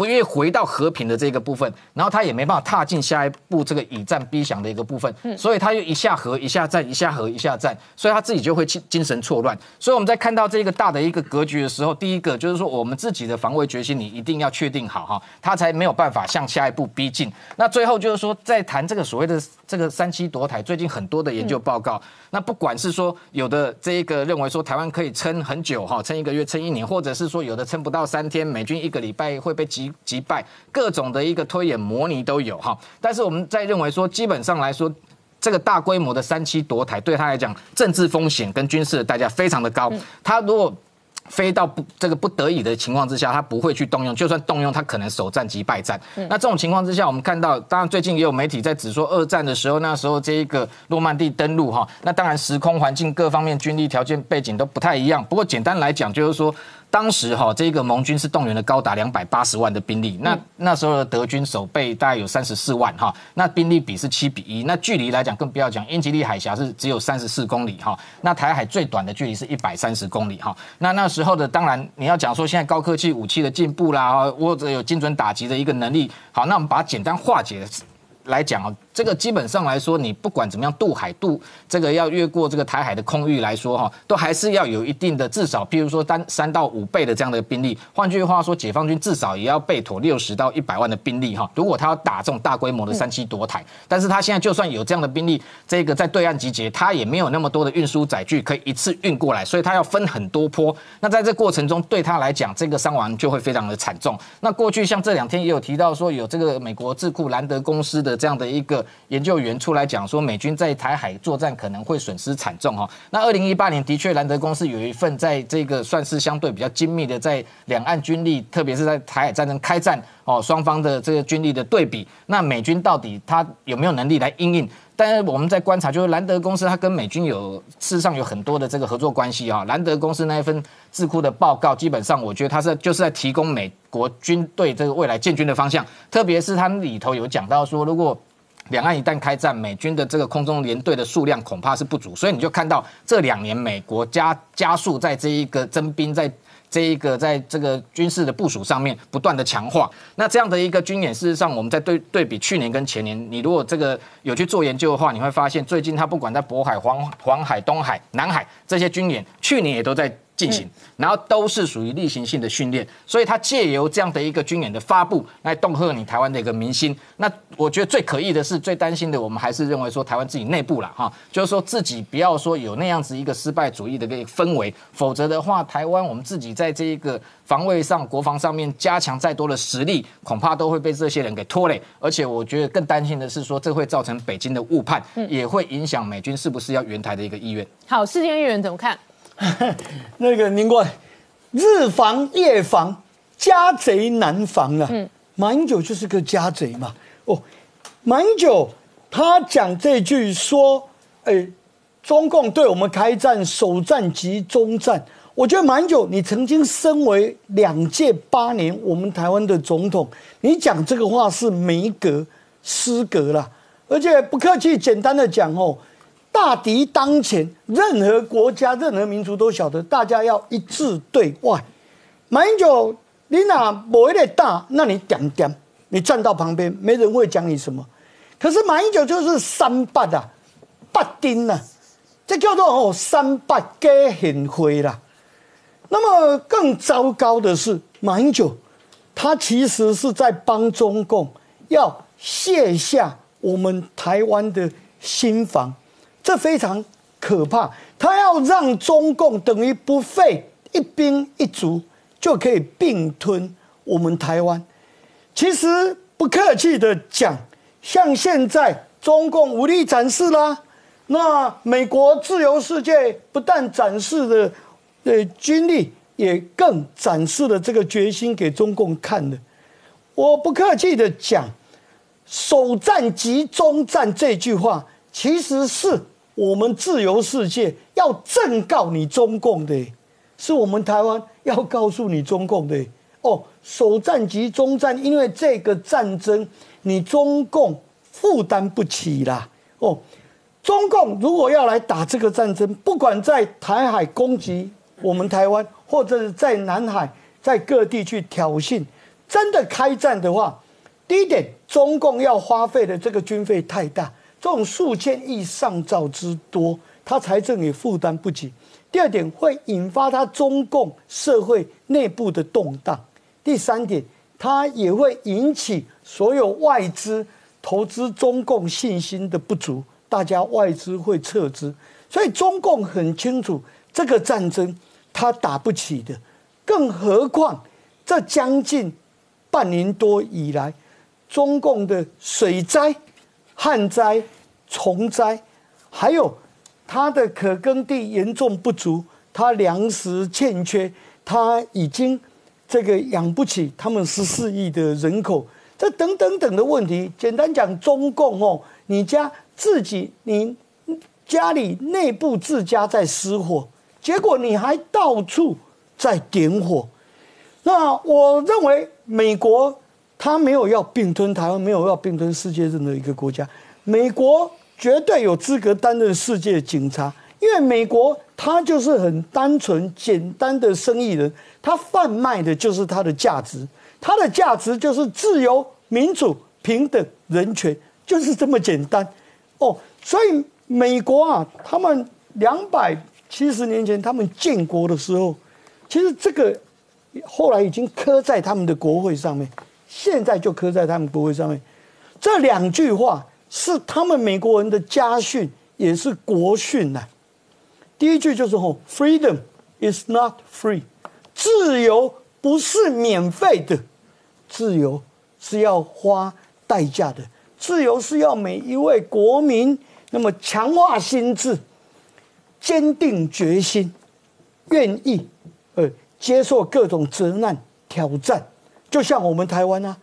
G: 不愿意回到和平的这个部分，然后他也没办法踏进下一步这个以战逼降的一个部分，所以他又一下和一下战，一下和一下战，所以他自己就会精精神错乱。所以我们在看到这个大的一个格局的时候，第一个就是说我们自己的防卫决心，你一定要确定好哈，他才没有办法向下一步逼近。那最后就是说，在谈这个所谓的这个三七夺台，最近很多的研究报告，那不管是说有的这一个认为说台湾可以撑很久哈，撑一个月、撑一年，或者是说有的撑不到三天，美军一个礼拜会被击。击败各种的一个推演模拟都有哈，但是我们在认为说，基本上来说，这个大规模的三期夺台对他来讲，政治风险跟军事的代价非常的高。他如果飞到不这个不得已的情况之下，他不会去动用，就算动用，他可能首战即败战。那这种情况之下，我们看到，当然最近也有媒体在指说，二战的时候，那时候这一个诺曼底登陆哈，那当然时空环境各方面军力条件背景都不太一样。不过简单来讲，就是说。当时哈，这个盟军是动员了高达两百八十万的兵力，那那时候的德军守备大概有三十四万哈，那兵力比是七比一，那距离来讲更不要讲，英吉利海峡是只有三十四公里哈，那台海最短的距离是一百三十公里哈，那那时候的当然你要讲说现在高科技武器的进步啦，或者有精准打击的一个能力，好，那我们把它简单化解来讲啊。这个基本上来说，你不管怎么样渡海渡这个要越过这个台海的空域来说哈，都还是要有一定的至少，譬如说单三到五倍的这样的兵力。换句话说，解放军至少也要备妥六十到一百万的兵力哈。如果他要打这种大规模的三七夺台，但是他现在就算有这样的兵力，这个在对岸集结，他也没有那么多的运输载具可以一次运过来，所以他要分很多波。那在这过程中，对他来讲，这个伤亡就会非常的惨重。那过去像这两天也有提到说，有这个美国智库兰德公司的这样的一个。研究员出来讲说，美军在台海作战可能会损失惨重哈。那二零一八年的确，兰德公司有一份在这个算是相对比较精密的，在两岸军力，特别是在台海战争开战哦，双方的这个军力的对比，那美军到底他有没有能力来应应？但是我们在观察，就是兰德公司它跟美军有事实上有很多的这个合作关系哈。兰德公司那一份智库的报告，基本上我觉得它是就是在提供美国军队这个未来建军的方向，特别是它里头有讲到说，如果两岸一旦开战，美军的这个空中联队的数量恐怕是不足，所以你就看到这两年美国加加速在这一个征兵，在这一个在这个军事的部署上面不断的强化。那这样的一个军演，事实上我们在对对比去年跟前年，你如果这个有去做研究的话，你会发现最近它不管在渤海、黄黄海、东海、南海这些军演，去年也都在。进行，然后都是属于例行性的训练，所以他借由这样的一个军演的发布来恫吓你台湾的一个民心。那我觉得最可疑的是，最担心的，我们还是认为说台湾自己内部了哈，就是说自己不要说有那样子一个失败主义的个氛围，否则的话，台湾我们自己在这一个防卫上、国防上面加强再多的实力，恐怕都会被这些人给拖累。而且我觉得更担心的是说，这会造成北京的误判，也会影响美军是不是要援台的一个意愿。
A: 好，世界议员怎么看？*laughs*
I: 那个宁冠，日防夜防，家贼难防啊。嗯，马英九就是个家贼嘛。哦，马英九他讲这句说，哎，中共对我们开战，首战即中战。我觉得马英九，你曾经身为两届八年我们台湾的总统，你讲这个话是没格失格了。而且不客气，简单的讲哦，大敌当前，任何国家、任何民族都晓得，大家要一致对外。马英九，你哪某一点大，那你点点，你站到旁边，没人会讲你什么。可是马英九就是三八啊，八丁啊，这叫做哦三八加很灰啦。那么更糟糕的是，马英九他其实是在帮中共要卸下。我们台湾的心防，这非常可怕。他要让中共等于不费一兵一卒就可以并吞我们台湾。其实不客气的讲，像现在中共武力展示啦，那美国自由世界不但展示了的军力，也更展示了这个决心给中共看的。我不客气的讲。首战即中战这句话，其实是我们自由世界要正告你中共的，是我们台湾要告诉你中共的哦。首战即中战，因为这个战争你中共负担不起啦哦。中共如果要来打这个战争，不管在台海攻击我们台湾，或者是在南海在各地去挑衅，真的开战的话。第一点，中共要花费的这个军费太大，这种数千亿上兆之多，他财政也负担不起。第二点，会引发他中共社会内部的动荡。第三点，它也会引起所有外资投资中共信心的不足，大家外资会撤资。所以中共很清楚这个战争他打不起的，更何况这将近半年多以来。中共的水灾、旱灾、虫灾，还有它的可耕地严重不足，它粮食欠缺，它已经这个养不起他们十四亿的人口，这等等等的问题。简单讲，中共哦，你家自己你家里内部自家在失火，结果你还到处在点火。那我认为美国。他没有要并吞台湾，没有要并吞世界任何一个国家。美国绝对有资格担任世界警察，因为美国他就是很单纯简单的生意人，他贩卖的就是他的价值，他的价值就是自由、民主、平等、人权，就是这么简单。哦，所以美国啊，他们两百七十年前他们建国的时候，其实这个后来已经刻在他们的国会上面。现在就刻在他们国徽上面，这两句话是他们美国人的家训，也是国训呐。第一句就是吼，Freedom is not free，自由不是免费的，自由是要花代价的，自由是要每一位国民那么强化心智，坚定决心，愿意呃接受各种责难挑战。就像我们台湾啊，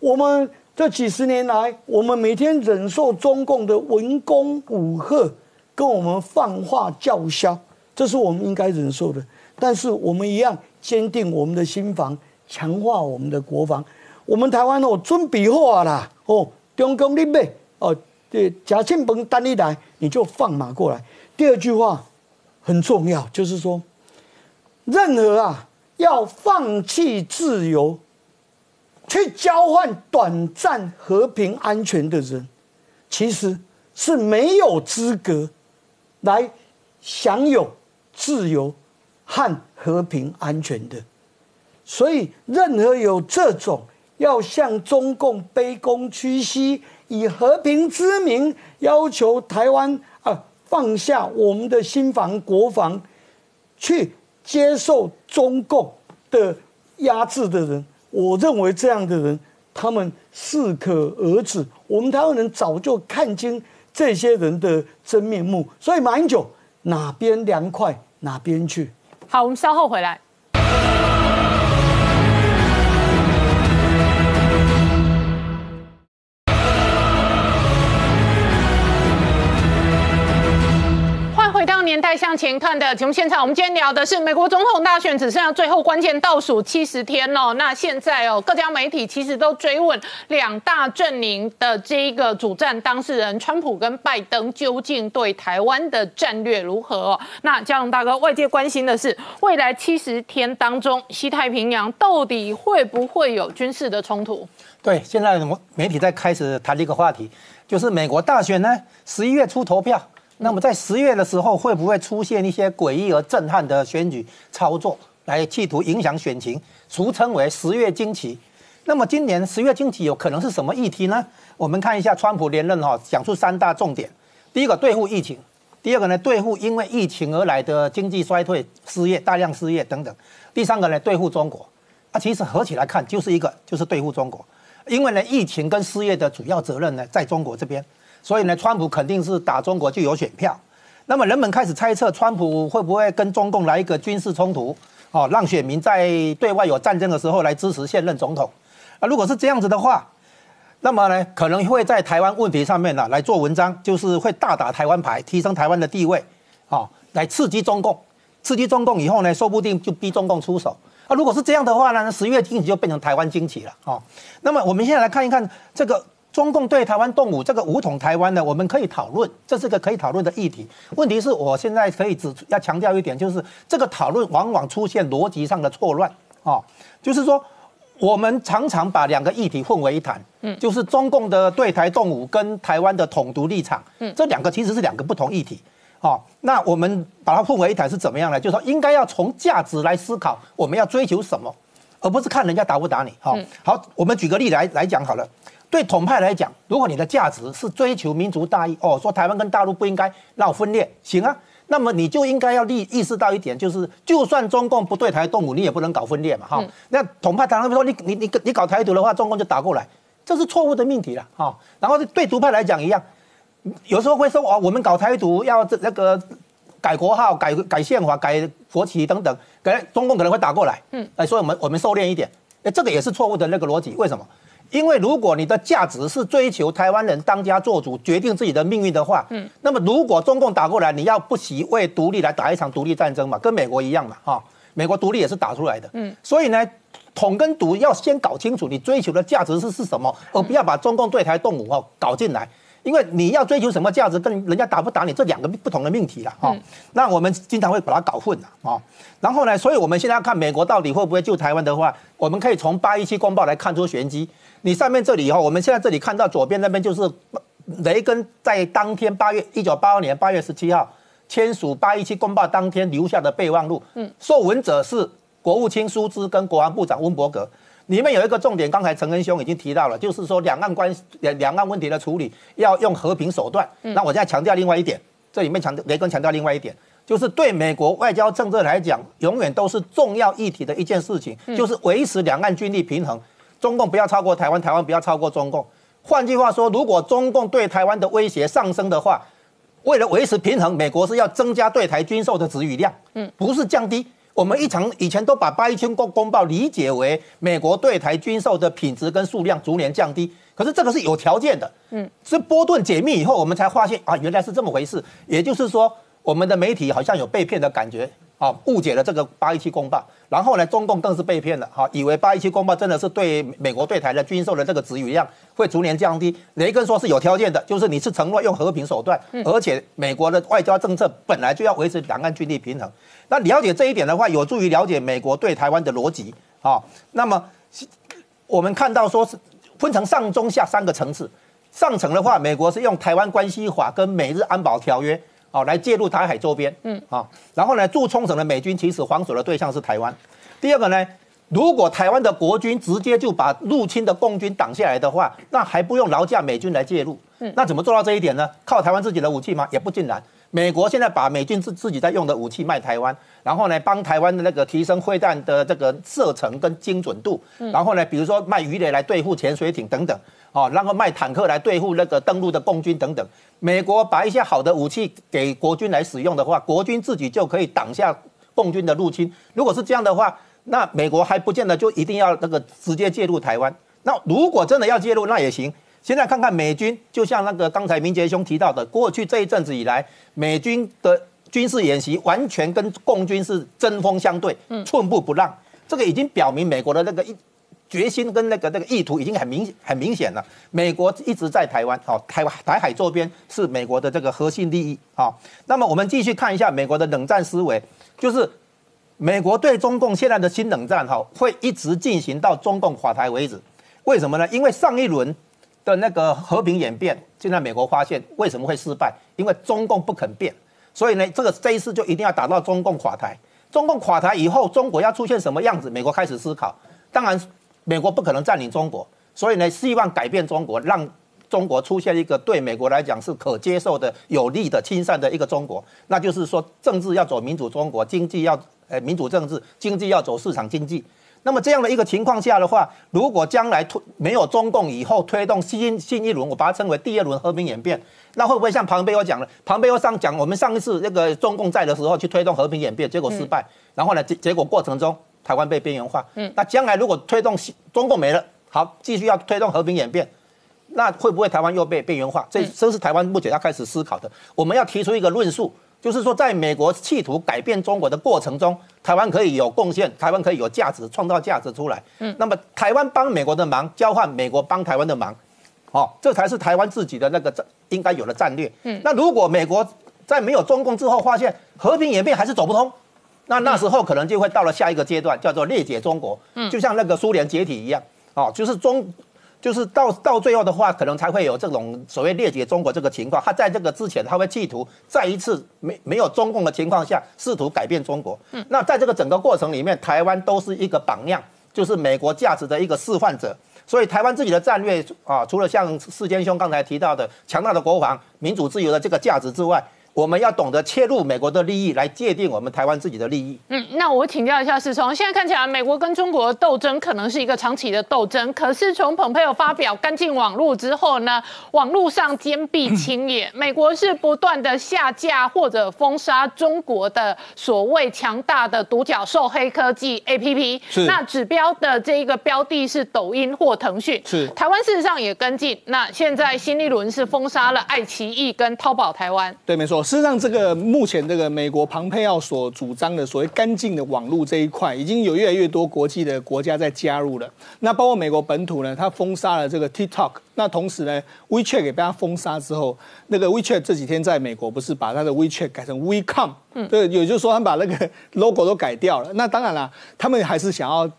I: 我们这几十年来，我们每天忍受中共的文攻武吓，跟我们放话叫嚣，这是我们应该忍受的。但是我们一样坚定我们的心防，强化我们的国防。我们台湾哦，准备好啦哦，中共你备哦，对，假庆鹏单一来，你就放马过来。第二句话很重要，就是说，任何啊要放弃自由。去交换短暂和平安全的人，其实是没有资格来享有自由和和平安全的。所以，任何有这种要向中共卑躬屈膝，以和平之名要求台湾啊放下我们的心防国防，去接受中共的压制的人。我认为这样的人，他们适可而止。我们台湾人早就看清这些人的真面目，所以马英九哪边凉快哪边去。
A: 好，我们稍后回来。代向前看的节目现场，我们今天聊的是美国总统大选只剩下最后关键倒数七十天了。那现在哦，各家媒体其实都追问两大阵营的这一个主战当事人，川普跟拜登究竟对台湾的战略如何？哦，那嘉龙大哥，外界关心的是未来七十天当中，西太平洋到底会不会有军事的冲突？
D: 对，现在媒体在开始谈这个话题，就是美国大选呢，十一月初投票。那么在十月的时候，会不会出现一些诡异而震撼的选举操作，来企图影响选情，俗称为十月惊奇？那么今年十月惊奇有可能是什么议题呢？我们看一下川普连任哈，讲出三大重点：第一个对付疫情，第二个呢对付因为疫情而来的经济衰退、失业、大量失业等等；第三个呢对付中国。啊，其实合起来看就是一个，就是对付中国，因为呢疫情跟失业的主要责任呢在中国这边。所以呢，川普肯定是打中国就有选票。那么人们开始猜测，川普会不会跟中共来一个军事冲突？哦，让选民在对外有战争的时候来支持现任总统。啊，如果是这样子的话，那么呢，可能会在台湾问题上面呢来做文章，就是会大打台湾牌，提升台湾的地位，哦，来刺激中共。刺激中共以后呢，说不定就逼中共出手。啊，如果是这样的话呢，十月经济就变成台湾经济了。哦，那么我们现在来看一看这个。中共对台湾动武，这个武统台湾呢，我们可以讨论，这是个可以讨论的议题。问题是我现在可以只要强调一点，就是这个讨论往往出现逻辑上的错乱啊，就是说我们常常把两个议题混为一谈，嗯，就是中共的对台动武跟台湾的统独立场，嗯，这两个其实是两个不同议题，哦，那我们把它混为一谈是怎么样呢？就是说应该要从价值来思考，我们要追求什么，而不是看人家打不打你，好，好，我们举个例来来讲好了。对统派来讲，如果你的价值是追求民族大义，哦，说台湾跟大陆不应该闹分裂，行啊，那么你就应该要意意识到一点，就是就算中共不对台动武，你也不能搞分裂嘛，哈。那统派常常说你你你你搞台独的话，中共就打过来，这是错误的命题了，哈。然后对独派来讲一样，有时候会说哦，我们搞台独要这那个改国号、改改宪法、改国旗等等，可能中共可能会打过来，嗯，哎，所以我们我们收敛一点，哎，这个也是错误的那个逻辑，为什么？因为如果你的价值是追求台湾人当家做主，决定自己的命运的话，嗯，那么如果中共打过来，你要不惜为独立来打一场独立战争嘛，跟美国一样嘛，哈，美国独立也是打出来的，嗯，所以呢，统跟独要先搞清楚你追求的价值是是什么，而不要把中共对台动武哦搞进来，因为你要追求什么价值，跟人家打不打你这两个不同的命题了，哈，那我们经常会把它搞混了，啊，然后呢，所以我们现在要看美国到底会不会救台湾的话，我们可以从八一七公报来看出玄机。你上面这里以后，我们现在这里看到左边那边就是雷根在当天八月一九八二年八月十七号签署八一七公报当天留下的备忘录。嗯，受文者是国务卿舒兹跟国防部长温伯格。里面有一个重点，刚才陈恩兄已经提到了，就是说两岸关两两岸问题的处理要用和平手段。那我现在强调另外一点，这里面强调雷根强调另外一点，就是对美国外交政策来讲，永远都是重要议题的一件事情，就是维持两岸军力平衡。中共不要超过台湾，台湾不要超过中共。换句话说，如果中共对台湾的威胁上升的话，为了维持平衡，美国是要增加对台军售的止雨量，嗯，不是降低。我们一常以前都把八一七公公报理解为美国对台军售的品质跟数量逐年降低，可是这个是有条件的，嗯，是波顿解密以后，我们才发现啊，原来是这么回事。也就是说，我们的媒体好像有被骗的感觉。啊，误解了这个八一七公报，然后呢，中共更是被骗了，哈，以为八一七公报真的是对美国对台的军售的这个止雨量会逐年降低。雷根说是有条件的，就是你是承诺用和平手段，而且美国的外交政策本来就要维持两岸军力平衡。那了解这一点的话，有助于了解美国对台湾的逻辑啊。那么我们看到说是分成上中下三个层次，上层的话，美国是用台湾关系法跟美日安保条约。哦，来介入台海周边，嗯，啊，然后呢，驻冲绳的美军其实防守的对象是台湾。第二个呢，如果台湾的国军直接就把入侵的共军挡下来的话，那还不用劳驾美军来介入，嗯，那怎么做到这一点呢？靠台湾自己的武器吗？也不尽然。美国现在把美军自自己在用的武器卖台湾，然后呢，帮台湾的那个提升会弹的这个射程跟精准度，然后呢，比如说卖鱼雷来对付潜水艇等等。哦，然后卖坦克来对付那个登陆的共军等等。美国把一些好的武器给国军来使用的话，国军自己就可以挡下共军的入侵。如果是这样的话，那美国还不见得就一定要那个直接介入台湾。那如果真的要介入，那也行。现在看看美军，就像那个刚才明杰兄提到的，过去这一阵子以来，美军的军事演习完全跟共军是针锋相对，寸步不让。这个已经表明美国的那个一决心跟那个那个意图已经很明很明显了。美国一直在台湾，哦，台湾台海周边是美国的这个核心利益，啊。那么我们继续看一下美国的冷战思维，就是美国对中共现在的新冷战，哈，会一直进行到中共垮台为止。为什么呢？因为上一轮的那个和平演变，现在美国发现为什么会失败？因为中共不肯变，所以呢，这个这一次就一定要打到中共垮台。中共垮台以后，中国要出现什么样子？美国开始思考。当然，美国不可能占领中国，所以呢，希望改变中国，让中国出现一个对美国来讲是可接受的、有利的、亲善的一个中国。那就是说，政治要走民主中国，经济要呃民主政治，经济要走市场经济。那么这样的一个情况下的话，如果将来推没有中共以后推动新新一轮，我把它称为第二轮和平演变。那会不会像庞贝欧讲的？庞贝欧上讲，我们上一次那个中共在的时候去推动和平演变，结果失败。然后呢，结结果过程中台湾被边缘化。嗯，那将来如果推动中共没了，好，继续要推动和平演变，那会不会台湾又被边缘化？这这是台湾目前要开始思考的。我们要提出一个论述，就是说，在美国企图改变中国的过程中，台湾可以有贡献，台湾可以有价值，创造价值出来。嗯，那么台湾帮美国的忙，交换美国帮台湾的忙。哦，这才是台湾自己的那个战应该有的战略。嗯，那如果美国在没有中共之后，发现和平演变还是走不通，那那时候可能就会到了下一个阶段，叫做裂解中国。嗯，就像那个苏联解体一样。哦，就是中，就是到到最后的话，可能才会有这种所谓裂解中国这个情况。他在这个之前，他会企图再一次没没有中共的情况下，试图改变中国。嗯，那在这个整个过程里面，台湾都是一个榜样，就是美国价值的一个示范者。所以台湾自己的战略啊，除了像世坚兄刚才提到的强大的国防、民主自由的这个价值之外，我们要懂得切入美国的利益来界定我们台湾自己的利益。
A: 嗯，那我请教一下世聪，现在看起来美国跟中国的斗争可能是一个长期的斗争，可是从蓬佩奥发表干净网络之后呢，网络上坚壁清野，美国是不断的下架或者封杀中国的所谓强大的独角兽黑科技 APP。
H: 是。
A: 那指标的这一个标的是抖音或腾讯。
H: 是。
A: 台湾事实上也跟进，那现在新一轮是封杀了爱奇艺跟淘宝台湾。
H: 对，没错。事实上，这个目前这个美国庞佩奥所主张的所谓干净的网络这一块，已经有越来越多国际的国家在加入了。那包括美国本土呢，它封杀了这个 TikTok。那同时呢，WeChat 给被它封杀之后，那个 WeChat 这几天在美国不是把它的 WeChat 改成 WeCom？嗯，对，也就是说，他们把那个 logo 都改掉了。那当然了，他们还是想要。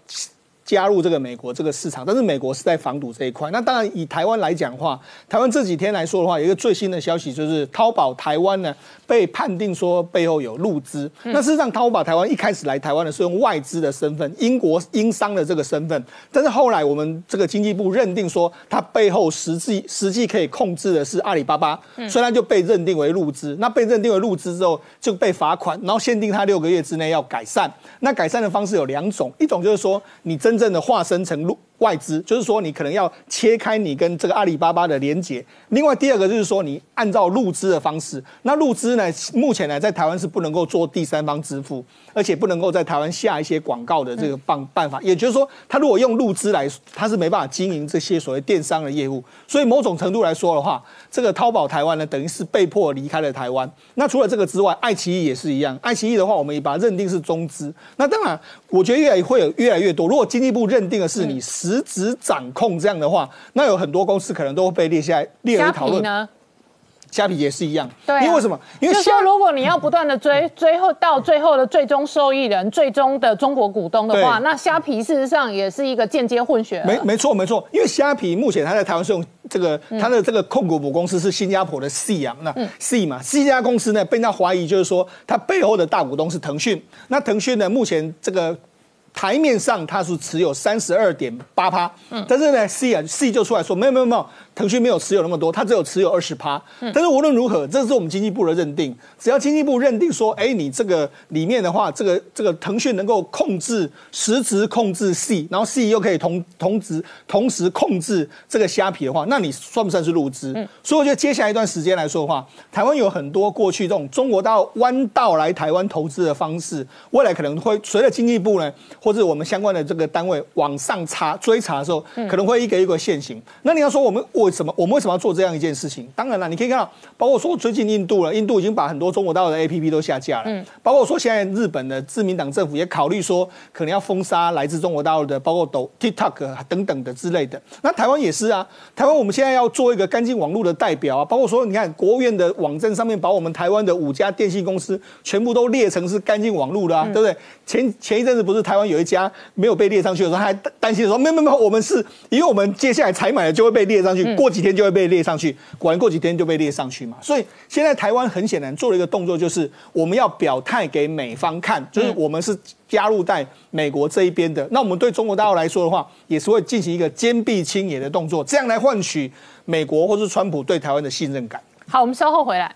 H: 加入这个美国这个市场，但是美国是在防堵这一块。那当然，以台湾来讲的话，台湾这几天来说的话，有一个最新的消息就是淘宝台湾呢被判定说背后有入资。那事实上，淘宝台湾一开始来台湾的是用外资的身份，英国英商的这个身份。但是后来我们这个经济部认定说，它背后实际实际可以控制的是阿里巴巴，所以它就被认定为入资。那被认定为入资之后，就被罚款，然后限定它六个月之内要改善。那改善的方式有两种，一种就是说你真。真正的化身成路。外资就是说，你可能要切开你跟这个阿里巴巴的连接。另外第二个就是说，你按照入资的方式，那入资呢，目前呢在台湾是不能够做第三方支付，而且不能够在台湾下一些广告的这个办办法。也就是说，他如果用入资来，他是没办法经营这些所谓电商的业务。所以某种程度来说的话，这个淘宝台湾呢，等于是被迫离开了台湾。那除了这个之外，爱奇艺也是一样。爱奇艺的话，我们也把它认定是中资。那当然，我觉得越来会有越来越多。如果经济部认定的是你。实质掌控这样的话，那有很多公司可能都会被列下来列为讨论
A: 呢。
H: 虾皮也是一样，
A: 对，
H: 因为为什么？因为
A: 说如果你要不断的追，*laughs* 追后到最后的最终受益人、最终的中国股东的话，那虾皮事实上也是一个间接混血。
H: 没没错没错，因为虾皮目前它在台湾是用这个它的这个控股母公司是新加坡的 C 啊，那 C 嘛，C 家公司呢被人家怀疑就是说它背后的大股东是腾讯，那腾讯呢目前这个。台面上它是持有三十二点八趴，但是呢，C 啊，C 就出来说没有没有没有。腾讯没有持有那么多，它只有持有二十趴。但是无论如何，这是我们经济部的认定。只要经济部认定说，哎，你这个里面的话，这个这个腾讯能够控制实质控制 C，然后 C 又可以同同时同时控制这个虾皮的话，那你算不算是入资？所以我觉得接下来一段时间来说的话，台湾有很多过去这种中国到弯道来台湾投资的方式，未来可能会随着经济部呢，或者我们相关的这个单位往上查追查的时候，可能会一个一个现行。那你要说我们我。为什么我们为什么要做这样一件事情？当然了，你可以看到，包括说最近印度了，印度已经把很多中国大陆的 A P P 都下架了。嗯，包括说现在日本的自民党政府也考虑说，可能要封杀来自中国大陆的，包括抖 TikTok 等等的之类的。那台湾也是啊，台湾我们现在要做一个干净网络的代表啊，包括说你看国务院的网站上面把我们台湾的五家电信公司全部都列成是干净网络的啊，对不对？前前一阵子不是台湾有一家没有被列上去的时候，还担心说，没有没有，我们是因为我们接下来采买的就会被列上去，过几天就会被列上去，果然过几天就被列上去嘛。所以现在台湾很显然做了一个动作，就是我们要表态给美方看，就是我们是加入在美国这一边的。那我们对中国大陆来说的话，也是会进行一个坚壁清野的动作，这样来换取美国或是川普对台湾的信任感。
A: 好，我们稍后回来。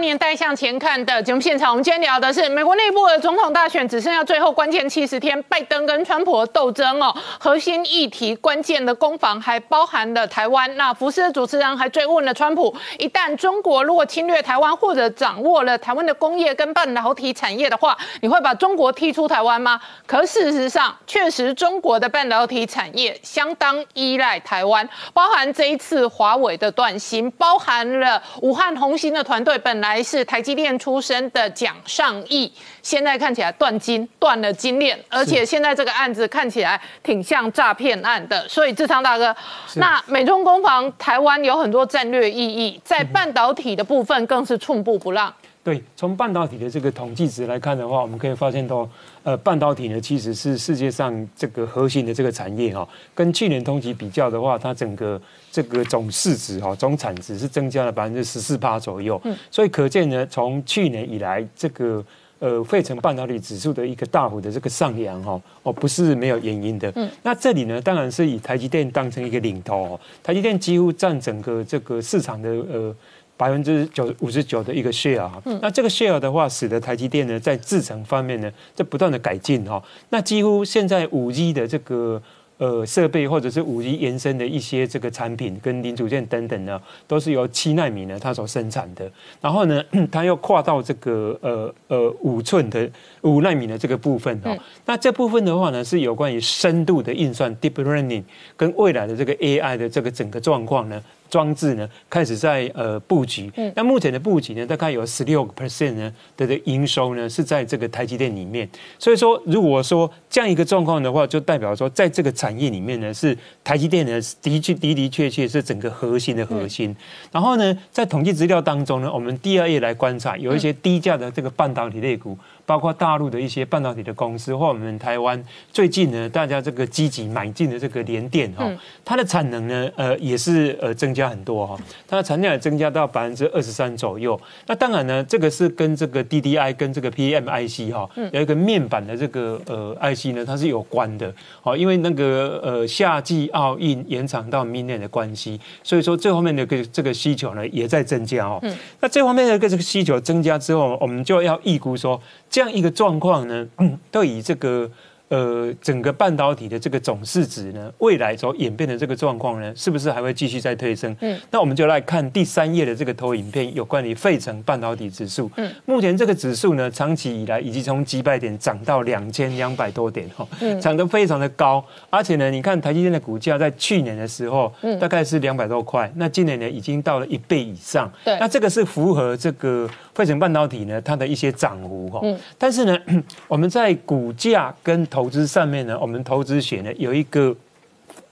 A: 年代向前看的节目现场，我们今天聊的是美国内部的总统大选，只剩下最后关键七十天，拜登跟川普的斗争哦。核心议题、关键的攻防还包含了台湾。那福斯的主持人还追问了川普：一旦中国如果侵略台湾，或者掌握了台湾的工业跟半导体产业的话，你会把中国踢出台湾吗？可事实上，确实中国的半导体产业相当依赖台湾，包含这一次华为的断芯，包含了武汉红星的团队。本来是台积电出身的蒋尚义，现在看起来断金断了金链，而且现在这个案子看起来挺像诈骗案的。所以志昌大哥，那美中攻防台湾有很多战略意义，在半导体的部分更是寸步不让。
J: 对，从半导体的这个统计值来看的话，我们可以发现到，呃，半导体呢其实是世界上这个核心的这个产业哈，跟去年同期比较的话，它整个这个总市值哈，总产值是增加了百分之十四趴左右。嗯，所以可见呢，从去年以来，这个呃费城半导体指数的一个大幅的这个上扬哈，哦，不是没有原因的。嗯，那这里呢，当然是以台积电当成一个领头，台积电几乎占整个这个市场的呃。百分之九五十九的一个 share 哈，那这个 share 的话，使得台积电呢在制程方面呢在不断的改进哈。那几乎现在五 G 的这个呃设备或者是五 G 延伸的一些这个产品跟零组件等等呢，都是由七纳米呢它所生产的。然后呢，*clears throat* 它又跨到这个呃呃五寸的五纳米的这个部分哦。那这部分的话呢，是有关于深度的运算 deep learning 跟未来的这个 AI 的这个整个状况呢。装置呢开始在呃布局，那目前的布局呢大概有十六个 percent 呢的的营收呢是在这个台积电里面，所以说如果说这样一个状况的话，就代表说在这个产业里面呢是台积电呢的确的的确确是整个核心的核心。然后呢，在统计资料当中呢，我们第二页来观察，有一些低价的这个半导体类股。包括大陆的一些半导体的公司，或我们台湾最近呢，大家这个积极买进的这个联电哈，它的产能呢，呃，也是呃增加很多哈，它的产量也增加到百分之二十三左右。那当然呢，这个是跟这个 DDI 跟这个 PMIC 哈，有一个面板的这个呃 IC 呢，它是有关的。好，因为那个呃夏季奥运延长到明年的关系，所以说这方面的个这个需求呢也在增加哦。那这方面的个这个需求增加之后，我们就要预估说。这样一个状况呢，都以这个。呃，整个半导体的这个总市值呢，未来所演变的这个状况呢，是不是还会继续在推升？嗯，那我们就来看第三页的这个投影片，有关于费城半导体指数。嗯，目前这个指数呢，长期以来已经从几百点涨到两千两百多点哈，涨得非常的高。而且呢，你看台积电的股价在去年的时候，嗯，大概是两百多块，那今年呢，已经到了一倍以上。
A: 对，
J: 那这个是符合这个费城半导体呢它的一些涨幅哈。嗯，但是呢，*clears throat* 我们在股价跟投投资上面呢，我们投资险呢有一个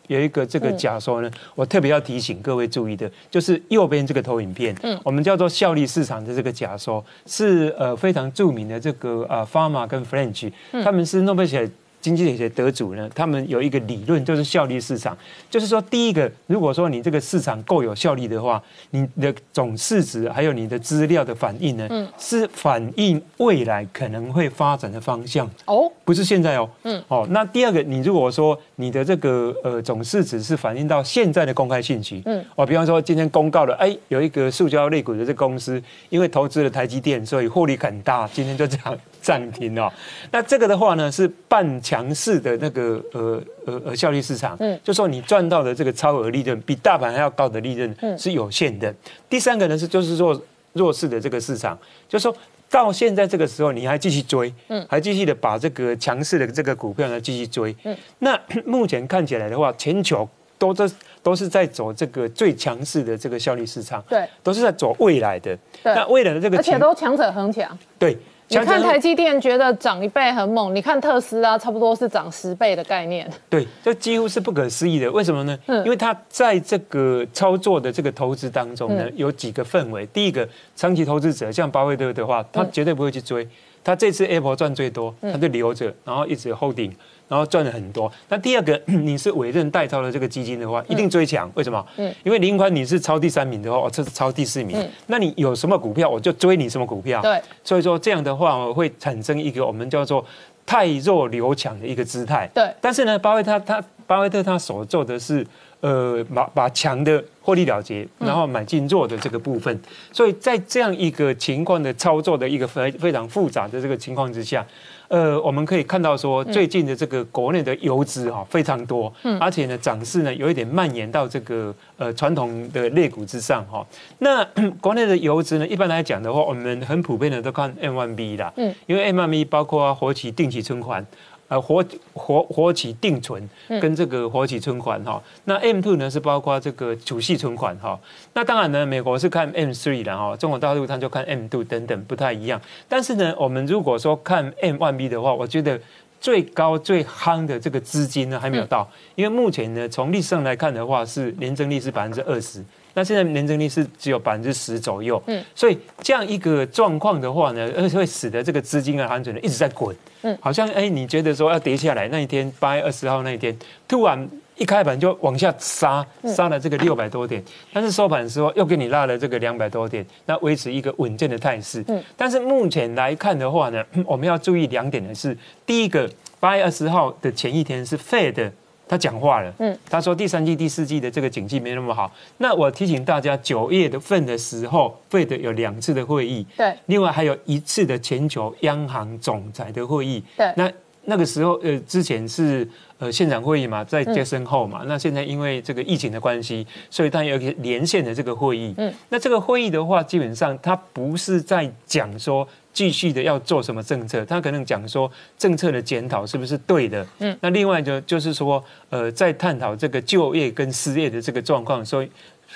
J: 有一个这个假说呢，我特别要提醒各位注意的，就是右边这个投影片，嗯，我们叫做效率市场的这个假说，是呃非常著名的这个呃 Pharma 跟 French，他们是诺贝尔。经济学得主呢，他们有一个理论，就是效率市场。就是说，第一个，如果说你这个市场够有效率的话，你的总市值还有你的资料的反应呢，是反映未来可能会发展的方向哦，不是现在哦。嗯，哦，那第二个，你如果说你的这个呃总市值是反映到现在的公开信息，嗯，哦，比方说今天公告了，哎，有一个塑胶类股的这公司，因为投资了台积电，所以获利很大，今天就这样。涨停哦，那这个的话呢是半强势的那个呃呃呃效率市场，嗯，就说你赚到的这个超额利润比大盘还要高的利润是有限的。第三个呢是就是说弱势的这个市场，就说到现在这个时候，你还继续追，嗯，还继续的把这个强势的这个股票呢继续追，嗯，那 *coughs* 目前看起来的话，全球都在都是在走这个最强势的这个效率市场，
A: 对，
J: 都是在走未来的，
A: 对。
J: 那未来的这个
A: 而且
J: 情
A: 都强者恒强。
J: 对，
A: 你看台积电觉得涨一倍很猛，你看特斯拉差不多是涨十倍的概念。
J: 对，这几乎是不可思议的。为什么呢？
A: 嗯
J: 因为它在这个操作的这个投资当中呢，
A: 嗯
J: 有几个氛围。第一个，长期投资者像巴菲特的话，他
A: 嗯
J: 绝对不会去追。他这次 Apple 赚最多，
A: 嗯
J: 他就留着，然后一直 holding，然后赚了很多。那第二个，*clears throat* 你是委任代操的这个基金的话，一定追强。为什么？
A: 嗯
J: 因为林宽你是超第三名的话，我这是超第四名
A: 嗯。
J: 那你有什么股票，我就追你什么股票。
A: 对，
J: 所以说这样的话会产生一个我们叫做太弱留强的一个姿态。
A: 对
J: 但是呢，巴菲特他巴菲特他所做的是，呃，把把强的获利了结，然后买进弱的这个部分。所以在这样一个情况的操作的一个非非常复杂的这个情况之下。呃，我们可以看到说，最近的这个国内的游资哈非常多，而且呢涨势呢有一点蔓延到这个呃传统的类股之上哈。那 *clears throat* 国内的游资呢，一般来讲的话，我们很普遍的都看 M1B 啦，
A: 嗯
J: 因为 M1B 包括活期定期存款。呃，活活活期定存跟这个活期存款哈，那 M two 呢是包括这个储蓄存款哈，那当然呢，美国是看 M three 的哈，中国大陆它就看 M two 等等不太一样。但是呢，我们如果说看 M one B 的话，我觉得最高最夯的这个资金呢还没有到，因为目前呢从历史上来看的话是年增率是百分之二十。那现在年增率是只有百分之十左右，嗯，所以这样一个状况的话呢，而且会使得这个资金的安全呢一直在滚，嗯，好像哎，你觉得说要跌下来那一天，八月二十号那一天，突然一开盘就往下杀，杀了这个六百多点，但是收盘的时候又给你拉了这个两百多点，那维持一个稳健的态势，嗯，但是目前来看的话呢，我们要注意两点的是，第一个八月二十号的前一天是 Fed。他讲话了，嗯，他说第三季、第四季的这个景气没那么好。那我提醒大家，九月的份的时候，费的有两次的会议，
A: 对，
J: 另外还有一次的全球央行总裁的会议，
A: 对。
J: 那那个时候，呃，之前是呃现场会议嘛，在接生后嘛，那现在因为这个疫情的关系，所以它有一个连线的这个会议，嗯，那这个会议的话，基本上它不是在讲说。继续的要做什么政策？他可能讲说政策的检讨是不是对的？嗯，那另外就就是说，呃，在探讨这个就业跟失业的这个状况，所以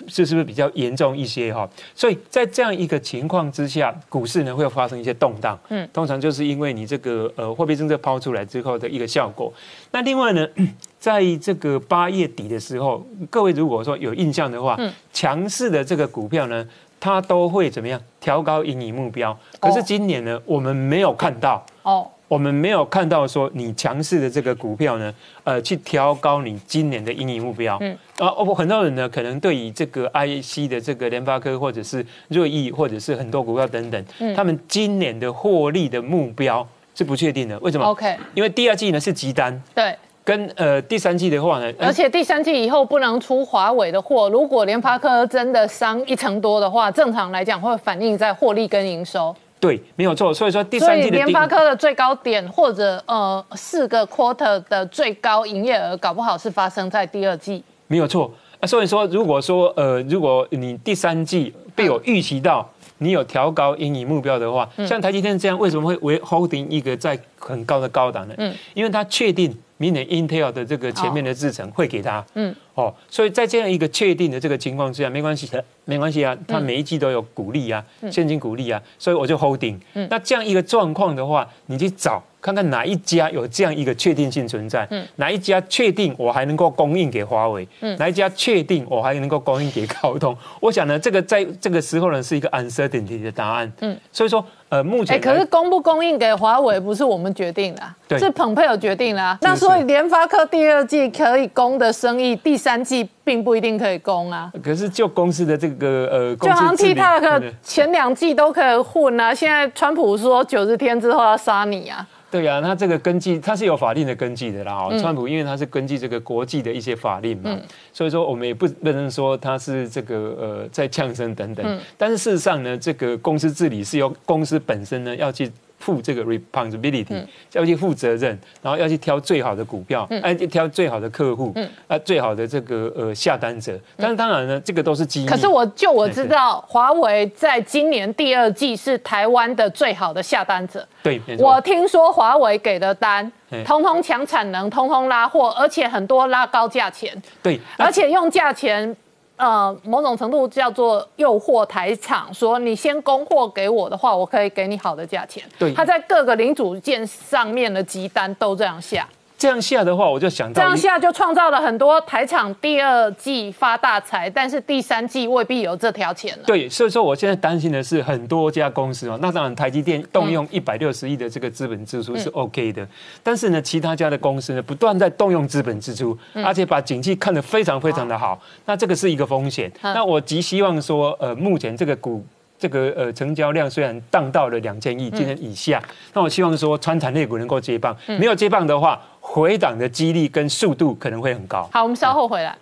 J: 这是不是比较严重一些哈？所以在这样一个情况之下，股市呢会发生一些动荡。嗯，通常就是因为你这个呃货币政策抛出来之后的一个效果。那另外呢，*clears throat* 在这个八月底的时候，各位如果说有印象的话，强势的这个股票呢。它都会怎么样调高盈利目标？可是今年呢，我们没有看到
A: 哦，
J: 我们没有看到说你强势的这个股票呢，呃，去调高你今年的盈利目标。嗯，啊，我很多人呢，可能对于这个 IC 的这个联发科或者是瑞意或者是很多股票等等，嗯。他们今年的获利的目标是不确定的。为什么
A: ？OK
J: 因为第二季呢是急单，
A: 对，
J: 跟呃第三季的话呢，呃
A: 而且第三季以后不能出华为的货，如果联发科真的伤一成多的话，正常来讲会反映在获利跟营收。
J: 对，没有错。所以说第三季的第
A: 联发科的最高点或者呃四个 quarter 的最高营业额，搞不好是发生在第二季。
J: 没有错啊，所以说，如果说呃，如果你第三季被我预期到，你有调高盈余目标的话，像台积电这样，为什么会为 holding 一个在很高的高档呢？嗯，因为它确定明年 Intel 的这个前面的制程会给他，嗯，哦，所以在这样一个确定的这个情况之下，没关系的，没关系啊，他每一季都有鼓励啊，现金鼓励啊，所以我就 holding。那这样一个状况的话，你去找。看看哪一家有这样一个确定性存在，哪一家确定我还能够供应给华为，哪一家确定我还能够供应给高通？我想呢，这个在这个时候呢是一个 uncertainty 的答案。嗯，所以说呃，目前
A: 哎、
J: 前
A: 可是供不供应给华为不是我们决定的是蓬佩尔决定的啊。那所以联发科第二季可以供的生意，第三季并不一定可以供啊。
J: 可是就公司的这个呃，
A: 就好像 TikTok 前两季都可以混啊，现在川普说九十天之后要杀你啊。
J: 对啊，他这个根据它是有法令的根据的啦。哦，川普因为他是根据这个国际的一些法令嘛，所以说我们也不不能说他是这个呃在呛声等等。但是事实上呢，这个公司治理是由公司本身呢要去负这个 responsibility，要去负责任，然后要去挑最好的股票，哎，去挑最好的客户，啊，最好的这个呃下单者。但是当然呢，这个都是基因。
A: 可是我就我知道，华为在今年第二季是台湾的最好的下单者。
J: 对，
A: 我听说华为给的单，通通抢产能，通通拉货，而且很多拉高价钱，
J: 对，
A: 而且用价钱。呃，某种程度叫做诱惑台厂，说你先供货给我的话，我可以给你好的价钱。
J: 对，
A: 他在各个零组件上面的集单都这样下。
J: 这样下的话，我就想到
A: 这样下就创造了很多台厂第二季发大财，但是第三季未必有这条钱了。
J: 对，所以说我现在担心的是很多家公司哦，那当然台积电动用一百六十亿的这个资本支出是 OK 的，但是呢，其他家的公司呢不断在动用资本支出，而且把景气看得非常非常的好，那这个是一个风险。那我极希望说，呃，目前这个股。这个呃成交量虽然荡到了两千亿今天以下，那我希望说川产类股能够接棒，没有接棒的话，回档的几率跟速度可能会很高。
A: 好，我们稍后回来。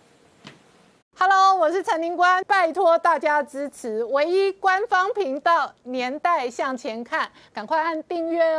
A: Hello，我是陈宁官，拜托大家支持唯一官方频道《年代向前看》，赶快按订阅哦。